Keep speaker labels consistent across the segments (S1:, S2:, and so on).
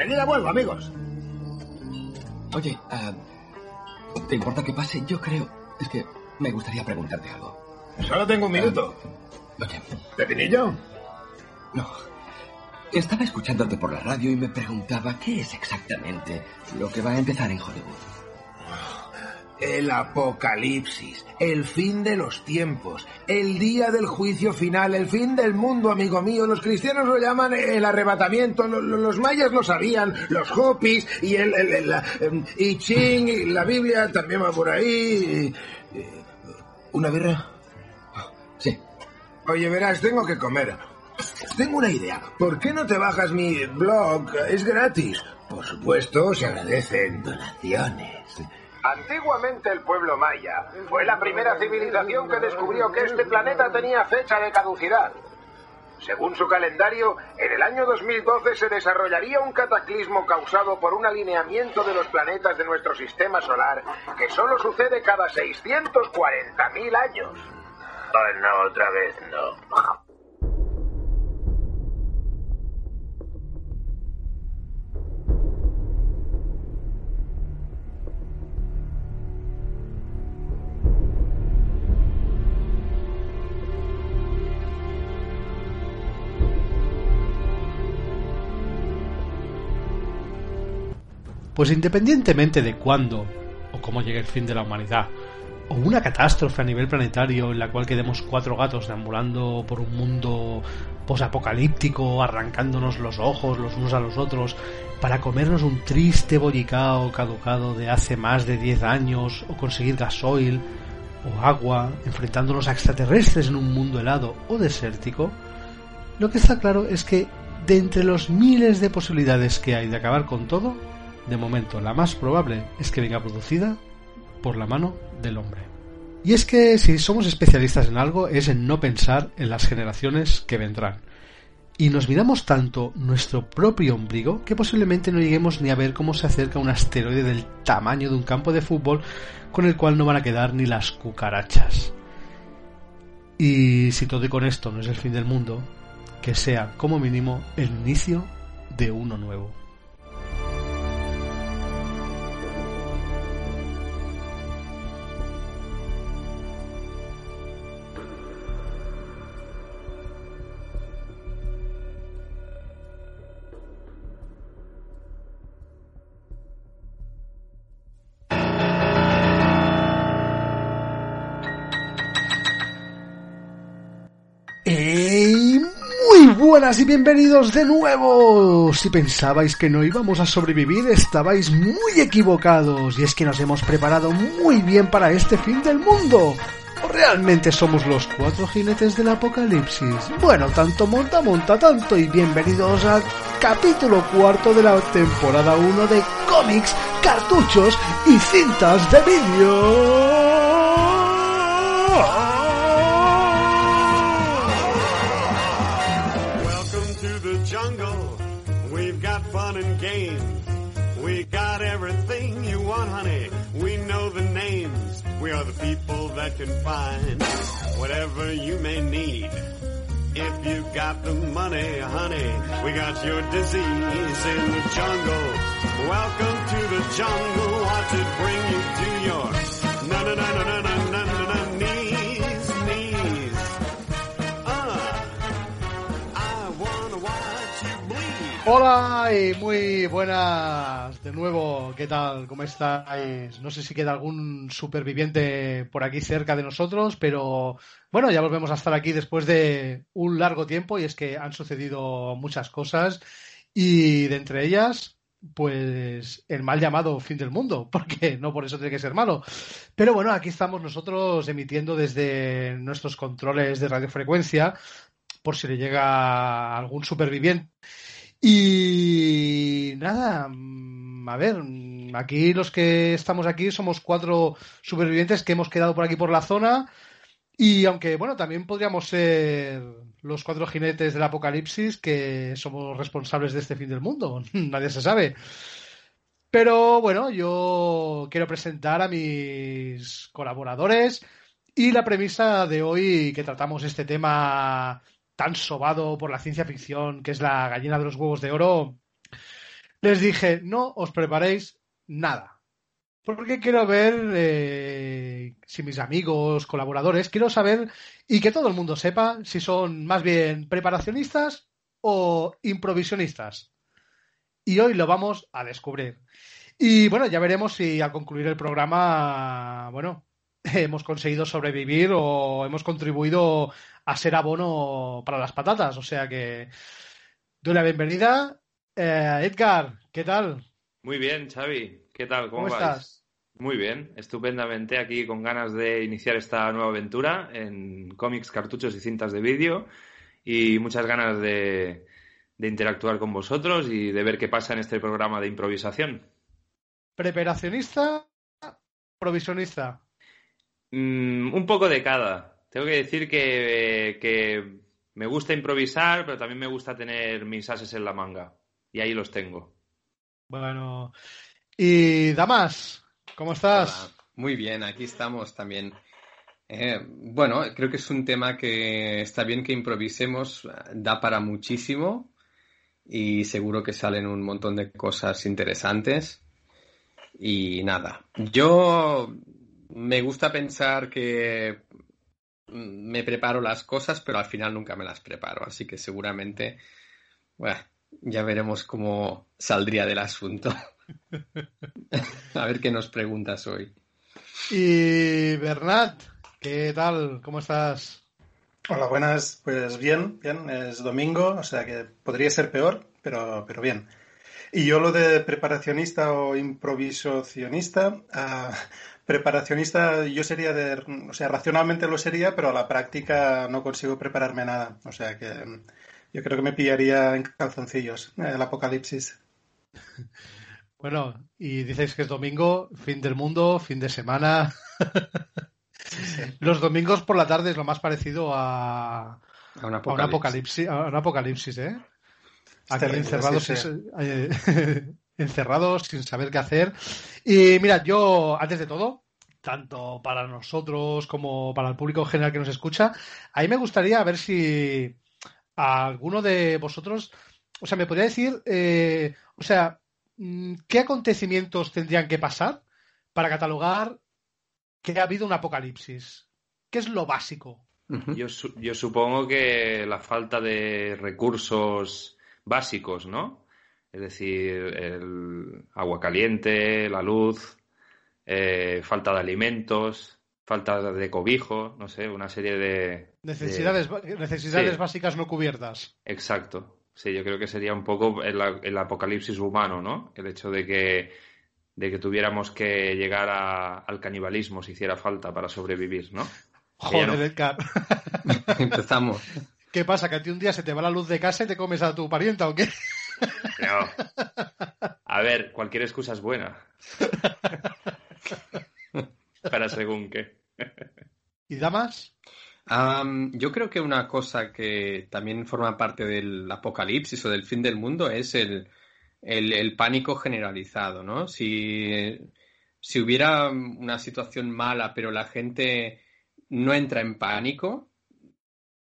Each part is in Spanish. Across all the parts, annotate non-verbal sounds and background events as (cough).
S1: Enseguida vuelvo, amigos.
S2: Oye, ah, ¿te importa que pase? Yo creo. Es que me gustaría preguntarte algo.
S1: Solo tengo un minuto.
S2: Oye,
S1: ¿Pepinillo?
S2: no. Estaba escuchándote por la radio y me preguntaba qué es exactamente lo que va a empezar en Hollywood.
S1: El apocalipsis, el fin de los tiempos, el día del juicio final, el fin del mundo, amigo mío. Los cristianos lo llaman el arrebatamiento, lo- lo- los mayas lo sabían, los hopis y el, el, la, em, Ching, y la Biblia también va por ahí. y- y- ¿Una birra?
S2: Sí.
S1: Oye, verás, tengo que comer. Tengo una idea. ¿Por qué no te bajas mi blog? Es gratis. Por supuesto, se agradecen donaciones. Antiguamente el pueblo maya fue la primera civilización que descubrió que este planeta tenía fecha de caducidad. Según su calendario, en el año 2012 se desarrollaría un cataclismo causado por un alineamiento de los planetas de nuestro sistema solar que solo sucede cada 640.000 años. Oh, no, otra vez no.
S3: Pues independientemente de cuándo o cómo llegue el fin de la humanidad, o una catástrofe a nivel planetario en la cual quedemos cuatro gatos deambulando por un mundo posapocalíptico, arrancándonos los ojos los unos a los otros, para comernos un triste bollicao caducado de hace más de 10 años, o conseguir gasoil o agua, enfrentándonos a extraterrestres en un mundo helado o desértico, lo que está claro es que de entre los miles de posibilidades que hay de acabar con todo, de momento la más probable es que venga producida por la mano del hombre. Y es que si somos especialistas en algo es en no pensar en las generaciones que vendrán. Y nos miramos tanto nuestro propio ombligo que posiblemente no lleguemos ni a ver cómo se acerca un asteroide del tamaño de un campo de fútbol con el cual no van a quedar ni las cucarachas. Y si todo y con esto no es el fin del mundo, que sea como mínimo el inicio de uno nuevo. Y bienvenidos de nuevo. Si pensabais que no íbamos a sobrevivir, estabais muy equivocados. Y es que nos hemos preparado muy bien para este fin del mundo. ¿O realmente somos los cuatro jinetes del apocalipsis? Bueno, tanto monta, monta tanto y bienvenidos al capítulo cuarto de la temporada 1 de cómics, cartuchos y cintas de vídeo.
S4: that can find whatever you may need. If you got the money, honey, we got your disease in the jungle. Welcome to the jungle. Watch it bring you to your na na na na na.
S3: Hola y muy buenas de nuevo, ¿qué tal? ¿Cómo estáis? No sé si queda algún superviviente por aquí cerca de nosotros, pero bueno, ya volvemos a estar aquí después de un largo tiempo y es que han sucedido muchas cosas y de entre ellas, pues el mal llamado fin del mundo, (laughs) porque no por eso tiene que ser malo. Pero bueno, aquí estamos nosotros emitiendo desde nuestros controles de radiofrecuencia por si le llega algún superviviente. Y nada, mm, a ver, mm, aquí los que estamos aquí somos cuatro supervivientes que hemos quedado por aquí por la zona. Y aunque, bueno, también podríamos ser los cuatro jinetes del apocalipsis que somos responsables de este fin del mundo, (laughs) nadie se sabe. Pero bueno, yo quiero presentar a mis colaboradores. Y la premisa de hoy que tratamos este tema tan sobado por la ciencia ficción, que es la gallina de los huevos de oro, les dije, no os preparéis nada. Porque quiero ver eh, si mis amigos, colaboradores, quiero saber y que todo el mundo sepa si son más bien preparacionistas o improvisionistas. Y hoy lo vamos a descubrir. Y bueno, ya veremos si al concluir el programa, bueno, (laughs) hemos conseguido sobrevivir o hemos contribuido a ser abono para las patatas. O sea que doy la bienvenida. Eh, Edgar, ¿qué tal?
S5: Muy bien, Xavi. ¿Qué tal? ¿Cómo,
S3: ¿Cómo
S5: vais?
S3: estás?
S5: Muy bien, estupendamente aquí con ganas de iniciar esta nueva aventura en cómics, cartuchos y cintas de vídeo y muchas ganas de, de interactuar con vosotros y de ver qué pasa en este programa de improvisación.
S3: ¿Preparacionista? ¿Provisionista?
S5: Mm, un poco de cada. Tengo que decir que, que me gusta improvisar, pero también me gusta tener mis ases en la manga. Y ahí los tengo.
S3: Bueno. Y Damas, ¿cómo estás?
S6: Hola. Muy bien, aquí estamos también. Eh, bueno, creo que es un tema que está bien que improvisemos, da para muchísimo y seguro que salen un montón de cosas interesantes. Y nada, yo me gusta pensar que me preparo las cosas, pero al final nunca me las preparo, así que seguramente, bueno, ya veremos cómo saldría del asunto. (laughs) A ver qué nos preguntas hoy.
S3: Y Bernat, ¿qué tal? ¿Cómo estás?
S7: Hola, buenas. Pues bien, bien. Es domingo, o sea que podría ser peor, pero, pero bien. Y yo lo de preparacionista o improvisacionista, uh, preparacionista yo sería de, o sea, racionalmente lo sería, pero a la práctica no consigo prepararme nada. O sea que yo creo que me pillaría en calzoncillos el apocalipsis. (laughs)
S3: Bueno, y dices que es domingo, fin del mundo, fin de semana.
S7: Sí, sí. (laughs)
S3: Los domingos por la tarde es lo más parecido a,
S6: A un
S3: a un apocalipsis, a un apocalipsis, ¿eh?
S7: Es
S3: Aquí
S7: terrible,
S3: encerrados,
S7: sí, sí.
S3: sin- eh, (laughs) encerrados sin saber qué hacer. Y mira, yo, antes de todo, tanto para nosotros como para el público en general que nos escucha, a mí me gustaría ver si alguno de vosotros, o sea, me podría decir, eh, o sea, mm, ¿qué acontecimientos tendrían que pasar para catalogar que ha habido un apocalipsis? ¿Qué es lo básico?
S5: Yo, su- yo supongo que la falta de recursos básicos, ¿no? Es decir, el agua caliente, la luz, eh, falta de alimentos, falta de cobijo, no sé, una serie de...
S3: Necesidades, necesidades
S5: Sí.
S3: básicas no cubiertas.
S5: Exacto. Sí, yo creo que sería un poco el, el apocalipsis humano, ¿no? El hecho de que, de que tuviéramos que llegar a- al canibalismo si hiciera falta para sobrevivir, ¿no?
S3: Joder,
S5: no-
S3: Edgar. (laughs)
S6: Empezamos.
S3: ¿Qué pasa? ¿Que a ti un día se te va la luz de casa y te comes a tu parienta o qué?
S5: No. A ver, cualquier excusa es buena. (laughs) Para según qué.
S3: ¿Y damas?
S6: Am, yo creo que una cosa que también forma parte del apocalipsis o del fin del mundo es el, el- el pánico generalizado, ¿no? Si, si hubiera una situación mala, pero la gente no entra en pánico,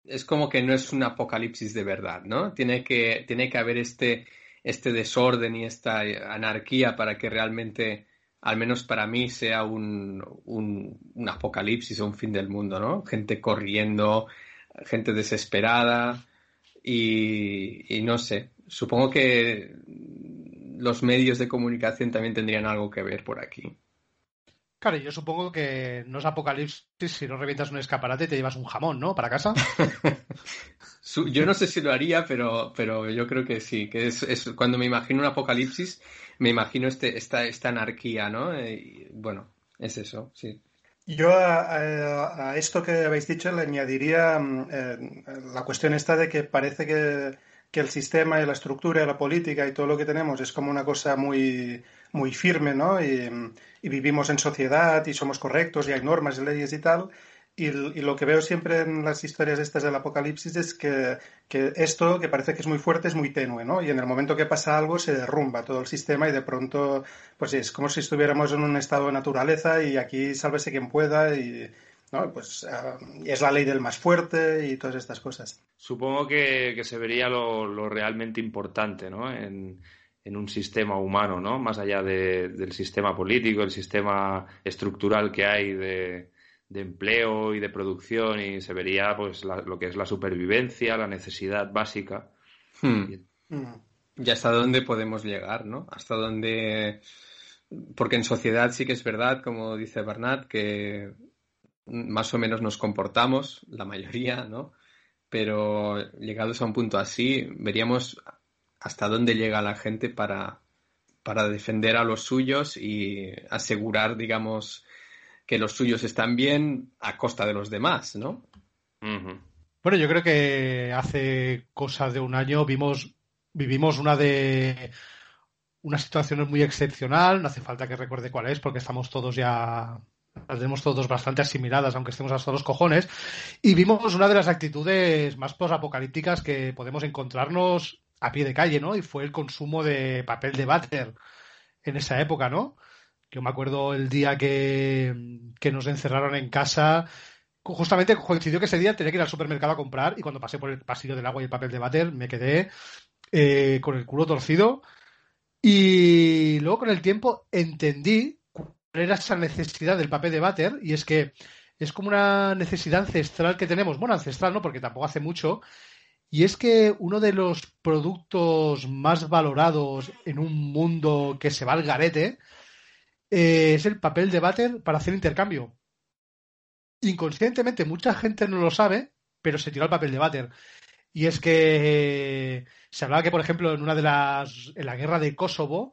S6: es como que no es un apocalipsis de verdad, ¿no? Tiene que, tiene que haber este, este desorden y esta anarquía para que realmente, al menos para mí, sea un, un, apocalipsis o un fin del mundo, ¿no? Gente corriendo, gente desesperada y, y no sé, supongo que los medios de comunicación también tendrían algo que ver por aquí.
S3: Claro, yo supongo que no es apocalipsis si no revientas un escaparate y te llevas un jamón, ¿no? Para casa. (laughs)
S6: Yo no sé si lo haría, pero, pero yo creo que sí, que es, es cuando me imagino un apocalipsis, me imagino este, esta, esta anarquía, ¿no? Eh, y, bueno, es eso, sí.
S7: Yo a, a- a esto que habéis dicho le añadiría mm, eh, la cuestión esta de que parece que, que el sistema y la estructura y la política y todo lo que tenemos es como una cosa muy, muy firme, ¿no? Y, y vivimos en sociedad y somos correctos y hay normas y leyes y tal. Y, y, lo que veo siempre en las historias estas del apocalipsis es que, que, esto, que parece que es muy fuerte, es muy tenue, ¿no? Y en el momento que pasa algo se derrumba todo el sistema y de pronto, pues es como si estuviéramos en un estado de naturaleza y aquí sálvese quien pueda y, ¿no? Pues uh, es la ley del más fuerte y todas estas cosas.
S5: Supongo que, que se vería lo, lo, realmente importante, ¿no? En, en, un sistema humano, ¿no? Más allá de, del sistema político, el sistema estructural que hay de de empleo y de producción y se vería pues la, lo que es la supervivencia, la necesidad básica.
S6: Hmm. Y hasta dónde podemos llegar, ¿no? Hasta dónde... Porque en sociedad sí que es verdad, como dice Bernat, que más o menos nos comportamos, la mayoría, ¿no? Pero llegados a un punto así, veríamos hasta dónde llega la gente para, para defender a los suyos y asegurar, digamos, que los suyos están bien a costa de los demás, ¿no?
S3: Uh -huh. Bueno, yo creo que hace cosa de un año vimos, vivimos una de una situación muy excepcional, no hace falta que recuerde cuál es, porque estamos todos ya las tenemos todos bastante asimiladas, aunque estemos hasta los cojones, y vimos una de las actitudes más posapocalípticas que podemos encontrarnos a pie de calle, ¿no? Y fue el consumo de papel de váter en esa época, ¿no? Yo me acuerdo el día que, que nos encerraron en casa, justamente coincidió que ese día tenía que ir al supermercado a comprar y cuando pasé por el pasillo del agua y el papel de váter me quedé eh, con el culo torcido y luego con el tiempo entendí cuál era esa necesidad del papel de váter y es que es como una necesidad ancestral que tenemos, bueno, ancestral no, porque tampoco hace mucho, y es que uno de los productos más valorados en un mundo que se va al garete, eh, es el papel de váter para hacer intercambio. Inconscientemente mucha gente no lo sabe, pero se tiró el papel de váter. Y es que eh, se hablaba que, por ejemplo, en una de las. en la guerra de Kosovo,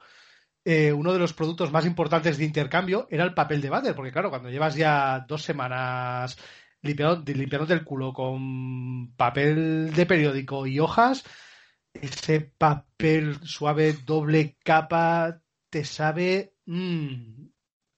S3: eh, uno de los productos más importantes de intercambio era el papel de váter, porque claro, cuando llevas ya dos semanas limpiando, limpiándote el culo con papel de periódico y hojas, ese papel suave doble capa te sabe mmm,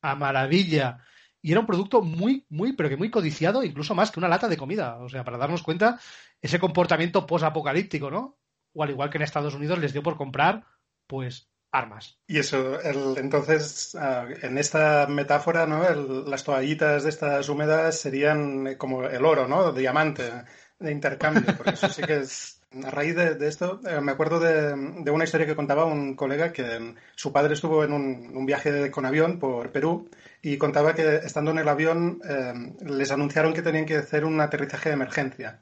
S3: a maravilla. Y era un producto muy, muy, pero que muy codiciado, incluso más que una lata de comida. O sea, para darnos cuenta ese comportamiento posapocalíptico, ¿no? O al igual que en Estados Unidos les dio por comprar, pues, armas.
S7: Y eso, el, entonces, uh, en esta metáfora, ¿no? El, las toallitas de estas húmedas serían como el oro, ¿no? Diamante de intercambio, porque eso sí que es a raíz de, esto, eh, me acuerdo de, de, una historia que contaba un colega que su padre estuvo en un, un, viaje con avión por Perú y contaba que estando en el avión eh, les anunciaron que tenían que hacer un aterrizaje de emergencia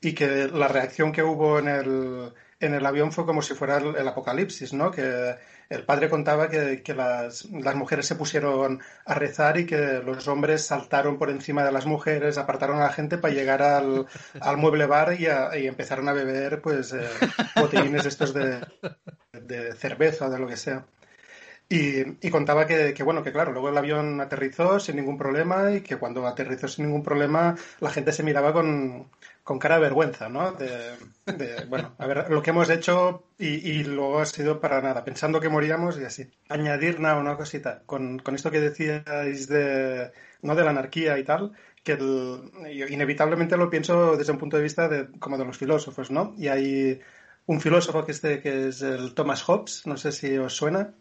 S7: y que la reacción que hubo en el, en el avión fue como si fuera el, apocalipsis, ¿no? Que el padre contaba que, que las, las, mujeres se pusieron a rezar y que los hombres saltaron por encima de las mujeres, apartaron a la gente para llegar al, al mueble bar y, empezaron a beber pues eh, botellines estos de, de cerveza de lo que sea. Y, y contaba que, que, bueno, que claro, luego el avión aterrizó sin ningún problema y que cuando aterrizó sin ningún problema la gente se miraba con, con cara de vergüenza, ¿no? De, bueno, a ver, lo que hemos hecho y, y, luego ha sido para nada, pensando que moríamos y así. Añadir nada, una cosita, con, con esto que decíais de, ¿no? de la anarquía y tal, que inevitablemente lo pienso desde un punto de vista de, como de los filósofos, ¿no? Y hay un filósofo que, este, que es el Thomas Hobbes, no sé si os suena.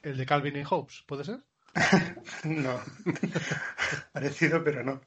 S3: El de Calvin y Hobbes, ¿puede ser? (laughs)
S7: no, (laughs) parecido, pero no.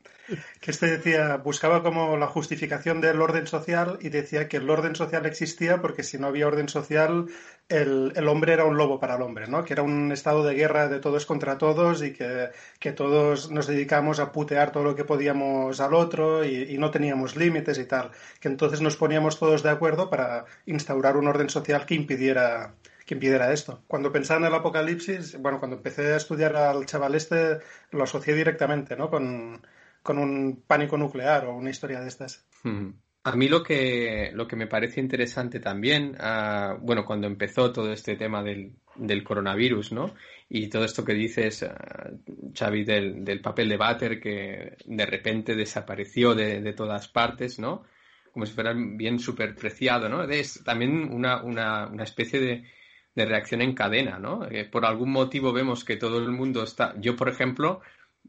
S7: Que este decía, buscaba como la justificación del orden social y decía que el orden social existía porque si no había orden social, el, el hombre era un lobo para el hombre, ¿no? Que era un estado de guerra de todos contra todos y que, que todos nos dedicamos a putear todo lo que podíamos al otro y, y no teníamos límites y tal. Que entonces nos poníamos todos de acuerdo para instaurar un orden social que impidiera que impidiera esto. Cuando pensaba en el apocalipsis, bueno, cuando empecé a estudiar al chaval este, lo asocié directamente, ¿no? Con, con un pánico nuclear o una historia de estas.
S6: Hmm. A mí lo que, lo que me parece interesante también, uh, bueno, cuando empezó todo este tema del, del, coronavirus, ¿no? Y todo esto que dices, uh, Xavi, del, del, papel de váter que de repente desapareció de, de todas partes, ¿no? como si fuera bien súper preciado, ¿no? Es también una, una, una especie de, de, reacción en cadena, ¿no? Eh, por algún motivo vemos que todo el mundo está... Yo, por ejemplo,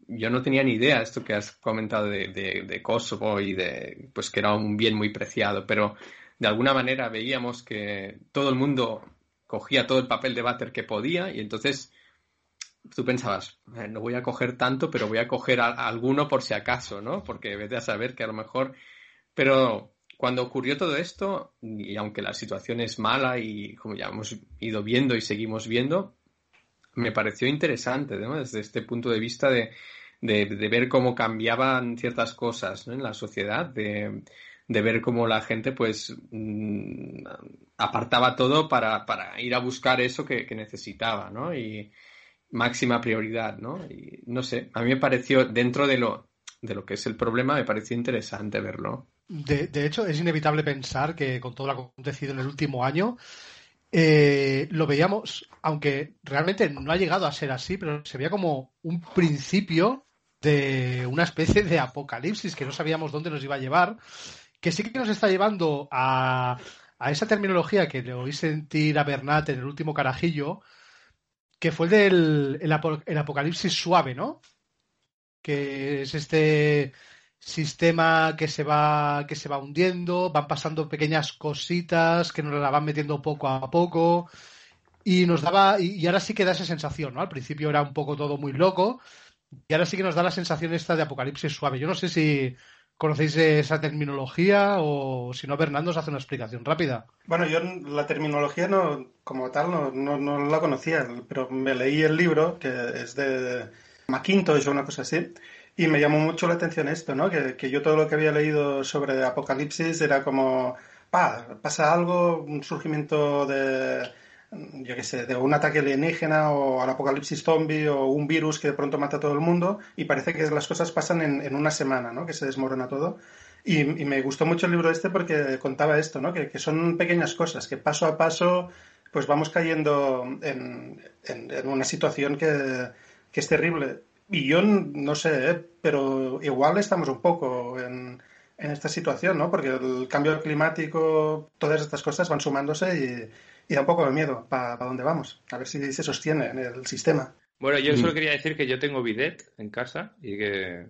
S6: yo no tenía ni idea de esto que has comentado de, Kosovo y de pues que era un bien muy preciado, pero de alguna manera veíamos que todo el mundo cogía todo el papel de váter que podía y entonces tú pensabas, eh, no voy a coger tanto, pero voy a coger a alguno por si acaso, ¿no? Porque vete a saber que a lo mejor... Pero cuando ocurrió todo esto, y aunque la situación es mala y como ya hemos ido viendo y seguimos viendo, me pareció interesante, ¿no? Desde este punto de vista de, ver cómo cambiaban ciertas cosas en la sociedad, de, ver cómo la gente pues mmm, apartaba todo para, para, ir a buscar eso que, que, necesitaba, ¿no? Y máxima prioridad, ¿no? Y no sé, a mí me pareció, dentro de lo, de lo que es el problema, me pareció interesante verlo.
S3: De, de hecho, es inevitable pensar que con todo lo acontecido en el último año, eh, lo veíamos, aunque realmente no ha llegado a ser así, pero se veía como un principio de una especie de apocalipsis que no sabíamos dónde nos iba a llevar, que sí que nos está llevando a, a esa terminología que le oí sentir a Bernat en el último carajillo, que fue el del el, el apocalipsis suave, ¿no? Que es este sistema que se va que se va hundiendo, van pasando pequeñas cositas que nos la van metiendo poco a poco y nos daba y, ahora sí que da esa sensación, ¿no? Al principio era un poco todo muy loco y ahora sí que nos da la sensación esta de apocalipsis suave. Yo no sé si conocéis esa terminología o si no Bernardo os hace una explicación rápida.
S7: Bueno, yo la terminología no como tal no, no, no la conocía, pero me leí el libro que es de McIntosh o una cosa así y me llamó mucho la atención esto, ¿no? Que, que, yo todo lo que había leído sobre Apocalipsis era como, pa, pasa algo, un surgimiento de, yo qué sé, de un ataque alienígena o al apocalipsis zombie o un virus que de pronto mata a todo el mundo y parece que las cosas pasan en, en una semana, ¿no? Que se desmorona todo. Y, me gustó mucho el libro este porque contaba esto, ¿no? Que, que son pequeñas cosas, que paso a paso pues vamos cayendo en, en, en una situación que, que es terrible y yo no sé, ¿eh? pero igual estamos un poco en, en, esta situación, ¿no? Porque el cambio climático, todas estas cosas van sumándose y, y da un poco de miedo para pa dónde vamos. A ver si se sostiene en el sistema.
S5: Bueno, yo solo quería decir que yo tengo bidet en casa y que...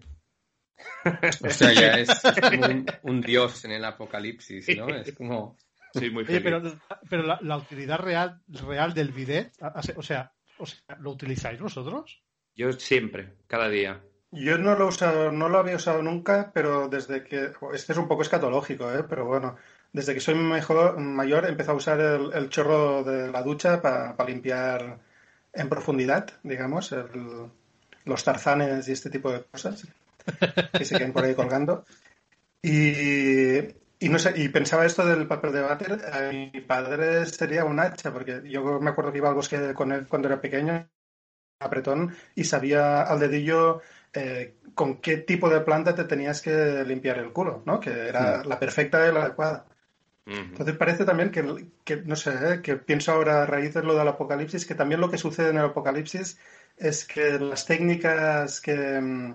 S5: (laughs)
S6: o sea, ya es (laughs) un, un, dios en el apocalipsis, ¿no? Es como...
S5: Sí, muy feliz.
S3: Oye, pero, pero la, la, utilidad real, real del bidet, o sea, o sea, ¿lo utilizáis vosotros?
S5: Yo siempre, cada día.
S7: Yo no lo he usado, no lo había usado nunca, pero desde que. Este es un poco escatológico, ¿eh? pero bueno. Desde que soy mejor, mayor empezado a usar el, el chorro de la ducha para pa limpiar en profundidad, digamos, el, los tarzanes y este tipo de cosas (laughs) que se quedan por ahí colgando. Y, y, no sé, y pensaba esto del papel de váter, a mi padre sería un hacha, porque yo me acuerdo que iba al bosque con él cuando era pequeño apretón y sabía al dedillo eh, con qué tipo de planta te tenías que limpiar el culo, ¿no? Que era sí. la perfecta y la adecuada. Uh -huh. Entonces parece también que, que no sé, ¿eh? que pienso ahora a raíz de lo del apocalipsis, que también lo que sucede en el apocalipsis es que las técnicas que,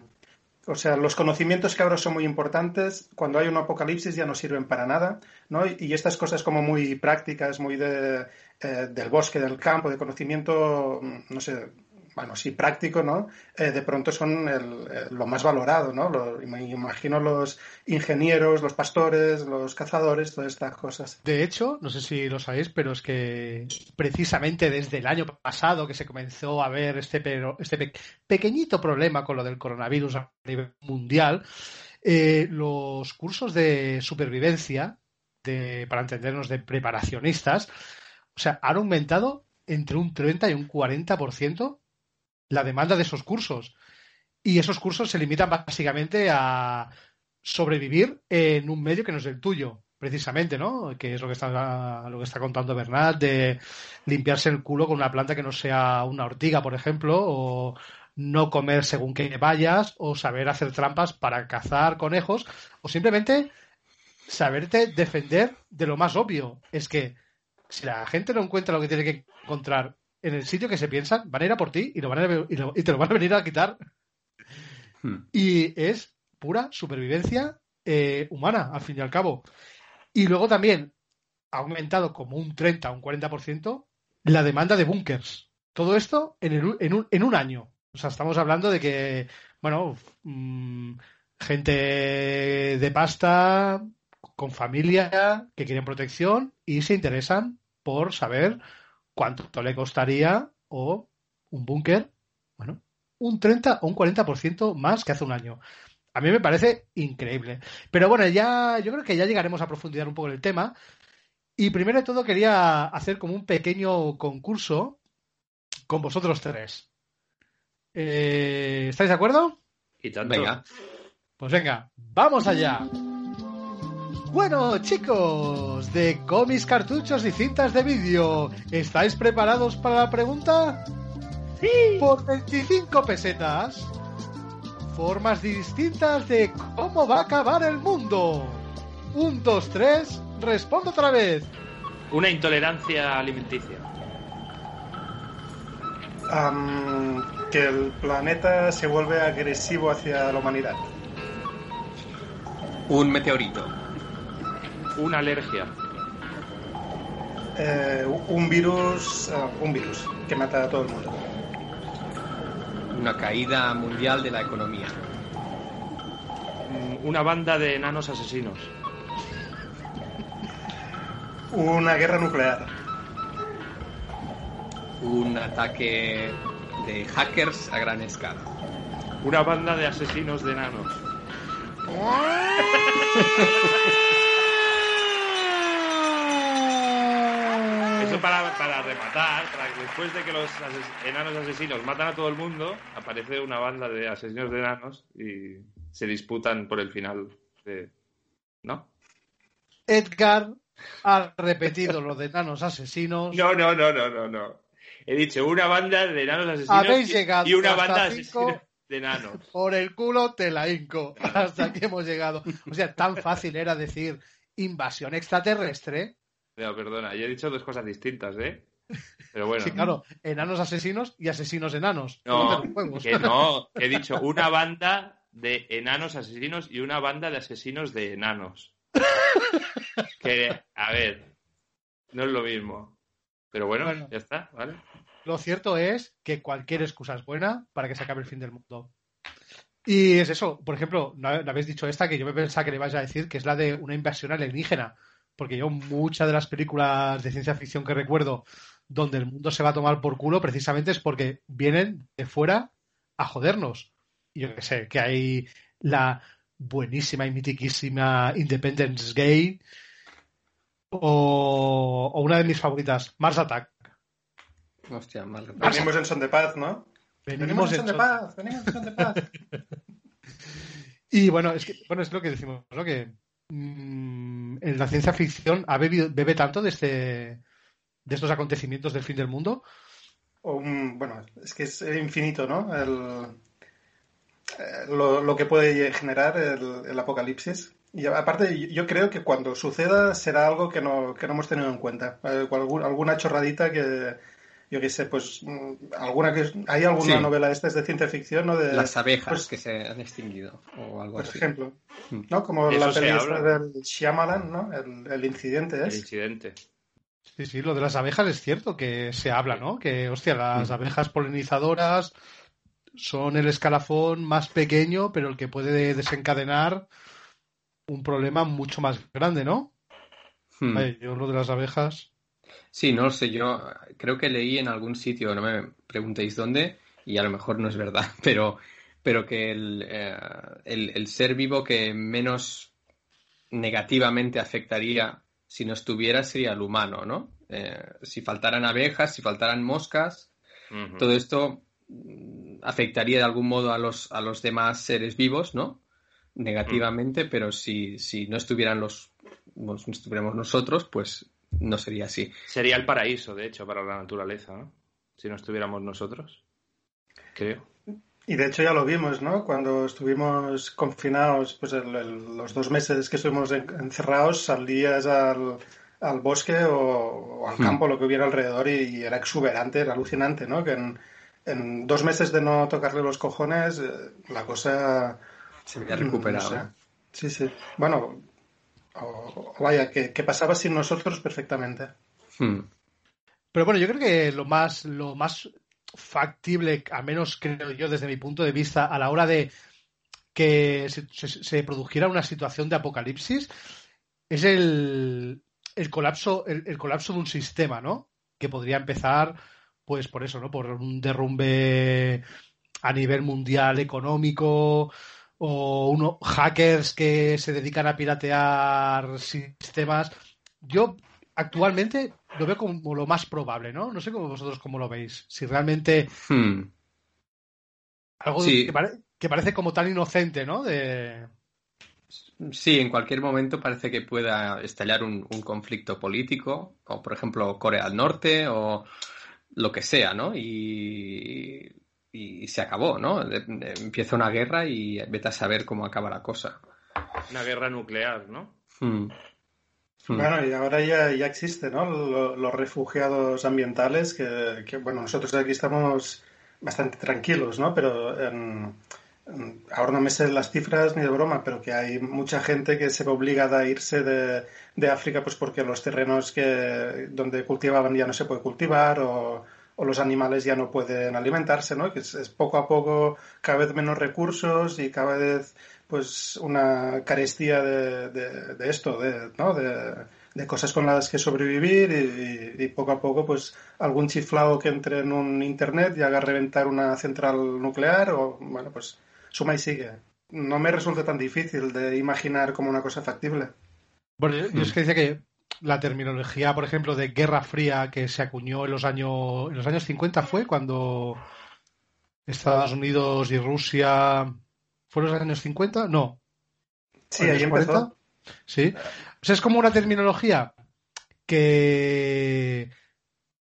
S7: o sea, los conocimientos que ahora son muy importantes, cuando hay un apocalipsis ya no sirven para nada, ¿no? Y, y estas cosas como muy prácticas, muy de, eh, del bosque, del campo, de conocimiento, no sé, bueno, sí, práctico, ¿no? Eh, de pronto son el, lo más valorado, ¿no? Lo, imagino los ingenieros, los pastores, los cazadores, todas estas cosas.
S3: De hecho, no sé si lo sabéis, pero es que precisamente desde el año pasado que se comenzó a ver este, pero, este pe pequeñito problema con lo del coronavirus a nivel mundial, eh, los cursos de supervivencia, de, para entendernos de preparacionistas, o sea, han aumentado entre un 30 y un 40% la demanda de esos cursos. Y esos cursos se limitan básicamente a sobrevivir en un medio que no es el tuyo, precisamente, ¿no? Que es lo que está, lo que está contando Bernat, de limpiarse el culo con una planta que no sea una ortiga, por ejemplo, o no comer según que vayas, o saber hacer trampas para cazar conejos, o simplemente saberte defender de lo más obvio. Es que si la gente no encuentra lo que tiene que encontrar en el sitio que se piensan, van a ir a por ti y, lo van a, y, lo, y te lo van a venir a quitar. Hmm. Y es pura supervivencia eh, humana, al fin y al cabo. Y luego también ha aumentado como un 30 o un 40% la demanda de búnkers. Todo esto en, el- en un, en un año. O sea, estamos hablando de que, bueno, mm, gente de pasta, con familia, que quieren protección y se interesan por saber cuánto le costaría o un búnker, bueno, un 30 o un 40% más que hace un año. A mí me parece increíble. Pero bueno, ya yo creo que ya llegaremos a profundizar un poco en el tema. Y primero de todo quería hacer como un pequeño concurso con vosotros tres. Eh, ¿Estáis de acuerdo?
S5: Y tanto.
S6: Venga.
S3: Pues venga, vamos allá. Bueno, chicos, de cómics, cartuchos y cintas de vídeo, ¿estáis preparados para la pregunta? Sí. Por 25 pesetas. Formas distintas de cómo va a acabar el mundo. Un, dos, tres, respondo otra vez.
S5: Una intolerancia alimenticia.
S7: Que el planeta se vuelve agresivo hacia la humanidad.
S6: Un meteorito.
S5: Una alergia.
S7: Eh, un virus, ah, un virus que mata a todo el mundo.
S6: Una caída mundial de la economía.
S5: Mm, Una banda de enanos asesinos.
S7: Una guerra nuclear.
S6: Un ataque de hackers a gran escala.
S5: Una banda de asesinos de enanos. (laughs) Para, para rematar, para que después de que los ases- enanos asesinos matan a todo el mundo, aparece una banda de asesinos de enanos y se disputan por el final de... ¿No?
S3: Edgar ha repetido lo de enanos asesinos.
S5: No, no, no, no, no, no. He dicho una banda de enanos asesinos
S3: Habéis llegado
S5: y una banda de
S3: cinco.
S5: asesinos de enanos. (laughs)
S3: Por el culo te la hinco. Hasta aquí hemos llegado. O sea, tan fácil era decir invasión extraterrestre.
S5: No, perdona, yo he dicho dos cosas distintas, ¿eh? Pero bueno.
S3: Sí, claro, enanos asesinos y asesinos enanos.
S5: No, que no, he dicho una banda de enanos asesinos y una banda de asesinos de enanos. Que, a ver, no es lo mismo. Pero bueno,
S3: Bueno.
S5: ya está, ¿vale?
S3: Lo cierto es que cualquier excusa es buena para que se acabe el fin del mundo. Y es eso, por ejemplo, no, habéis dicho esta que yo me pensaba que le ibais a decir, que es la de una invasión alienígena. Porque yo muchas de las películas de ciencia ficción que recuerdo donde el mundo se va a tomar por culo precisamente es porque vienen de fuera a jodernos. Y yo que sé, que hay la buenísima y mitiquísima Independence Gay o, o una de mis favoritas, Mars Attack.
S6: Hostia, mal.
S7: Venimos en son de paz, ¿no?
S3: Venimos
S7: en
S3: en
S7: son de paz, venimos en son de paz. (laughs)
S3: Y bueno, es que bueno, es lo que decimos, ¿no? Que mm, en la ciencia ficción ha bebido, bebe tanto de este de estos acontecimientos del fin del mundo.
S7: Bueno, es que es infinito, ¿no? El, lo, lo que puede generar el, el apocalipsis. Y aparte, yo creo que cuando suceda será algo que no, que no hemos tenido en cuenta. Eh, alguna chorradita que, yo qué sé, pues, mm, alguna que, hay alguna
S6: Sí.
S7: novela de estas de ciencia ficción, ¿no? De,
S6: Las abejas
S7: pues,
S6: que se han extinguido o algo
S7: por
S6: así.
S7: ejemplo,
S6: Mm.
S7: ¿no? Como la
S5: habla.
S7: del Shyamalan, ¿no? El, el incidente
S5: El
S7: es.
S5: incidente.
S3: Sí, sí, lo de las abejas es cierto que se habla, ¿no? Que, hostia, las
S6: Mm.
S3: abejas polinizadoras son el escalafón más pequeño, pero el que puede desencadenar un problema mucho más grande, ¿no?
S6: Hmm.
S3: Vaya, yo lo de las abejas.
S6: Sí, no lo sé, yo creo que leí en algún sitio, no me preguntéis dónde, y a lo mejor no es verdad, (laughs) pero, pero que el, eh, el, el ser vivo que menos negativamente afectaría si no estuviera sería el humano, ¿no? Eh, si faltaran abejas, si faltaran moscas, todo esto mm, afectaría de algún modo a los, a los demás seres vivos, ¿no? Negativamente, pero si, si no estuvieran los, si no estuviéramos nosotros, pues no sería así.
S5: Sería el paraíso, de hecho, para la naturaleza, ¿no? Si no estuviéramos nosotros. Creo.
S7: Y de hecho ya lo vimos, ¿no? Cuando estuvimos confinados, pues el- el- los dos meses que estuvimos en- encerrados, salías al, al bosque o, o al
S6: Hmm.
S7: campo, lo que hubiera alrededor, y, y era exuberante, era alucinante, ¿no? Que en, en dos meses de no tocarle los cojones, eh, la cosa...
S6: Se había
S7: mm,
S6: recuperado.
S7: no sé. Sí, sí. Bueno, o, o vaya, que, que pasaba sin nosotros perfectamente.
S6: Hmm.
S3: Pero bueno, yo creo que lo más, lo más factible, al menos creo yo desde mi punto de vista, a la hora de que se, se- se produjera una situación de apocalipsis, es el, el colapso, el, el colapso de un sistema, ¿no? Que podría empezar, pues por eso, ¿no? Por un derrumbe a nivel mundial económico o unos hackers que se dedican a piratear sistemas. Yo actualmente lo veo como lo más probable, ¿no? No sé cómo vosotros cómo lo veis. Si realmente
S6: Hmm.
S3: algo
S6: Sí.
S3: que, pare- que parece como tan inocente, ¿no? De...
S6: Sí, en cualquier momento parece que pueda estallar un, un conflicto político, o por ejemplo Corea del Norte, o lo que sea, ¿no? Y, y se acabó, ¿no? De- de- empieza una guerra y vete a saber cómo acaba la cosa.
S5: Una guerra nuclear, ¿no?
S6: Hmm. Hmm.
S7: Bueno, y ahora ya, ya existe, ¿no? Lo- Los refugiados ambientales, que, que, bueno, nosotros aquí estamos bastante tranquilos, ¿no? Pero en- en- ahora no me sé las cifras ni de broma, pero que hay mucha gente que se ve obligada a irse de, de África, pues porque los terrenos que donde cultivaban ya no se puede cultivar o, o los animales ya no pueden alimentarse, ¿no? Que es, poco a poco cada vez menos recursos y cada vez pues una carestía de, de- esto, de, ¿no? de, cosas con las que sobrevivir y, poco a poco pues algún chiflado que entre en un internet y haga reventar una central nuclear o bueno pues suma y sigue. No me resulta tan difícil de imaginar como una cosa factible.
S3: Bueno, yo es que decía que la terminología, por ejemplo, de Guerra Fría que se acuñó en los años, en los años 50 fue cuando Estados Unidos y Rusia... ¿Fueron los años 50? No.
S7: Sí,
S3: ¿Años
S7: ahí empezó.
S3: 40? Sí. O sea, es como una terminología que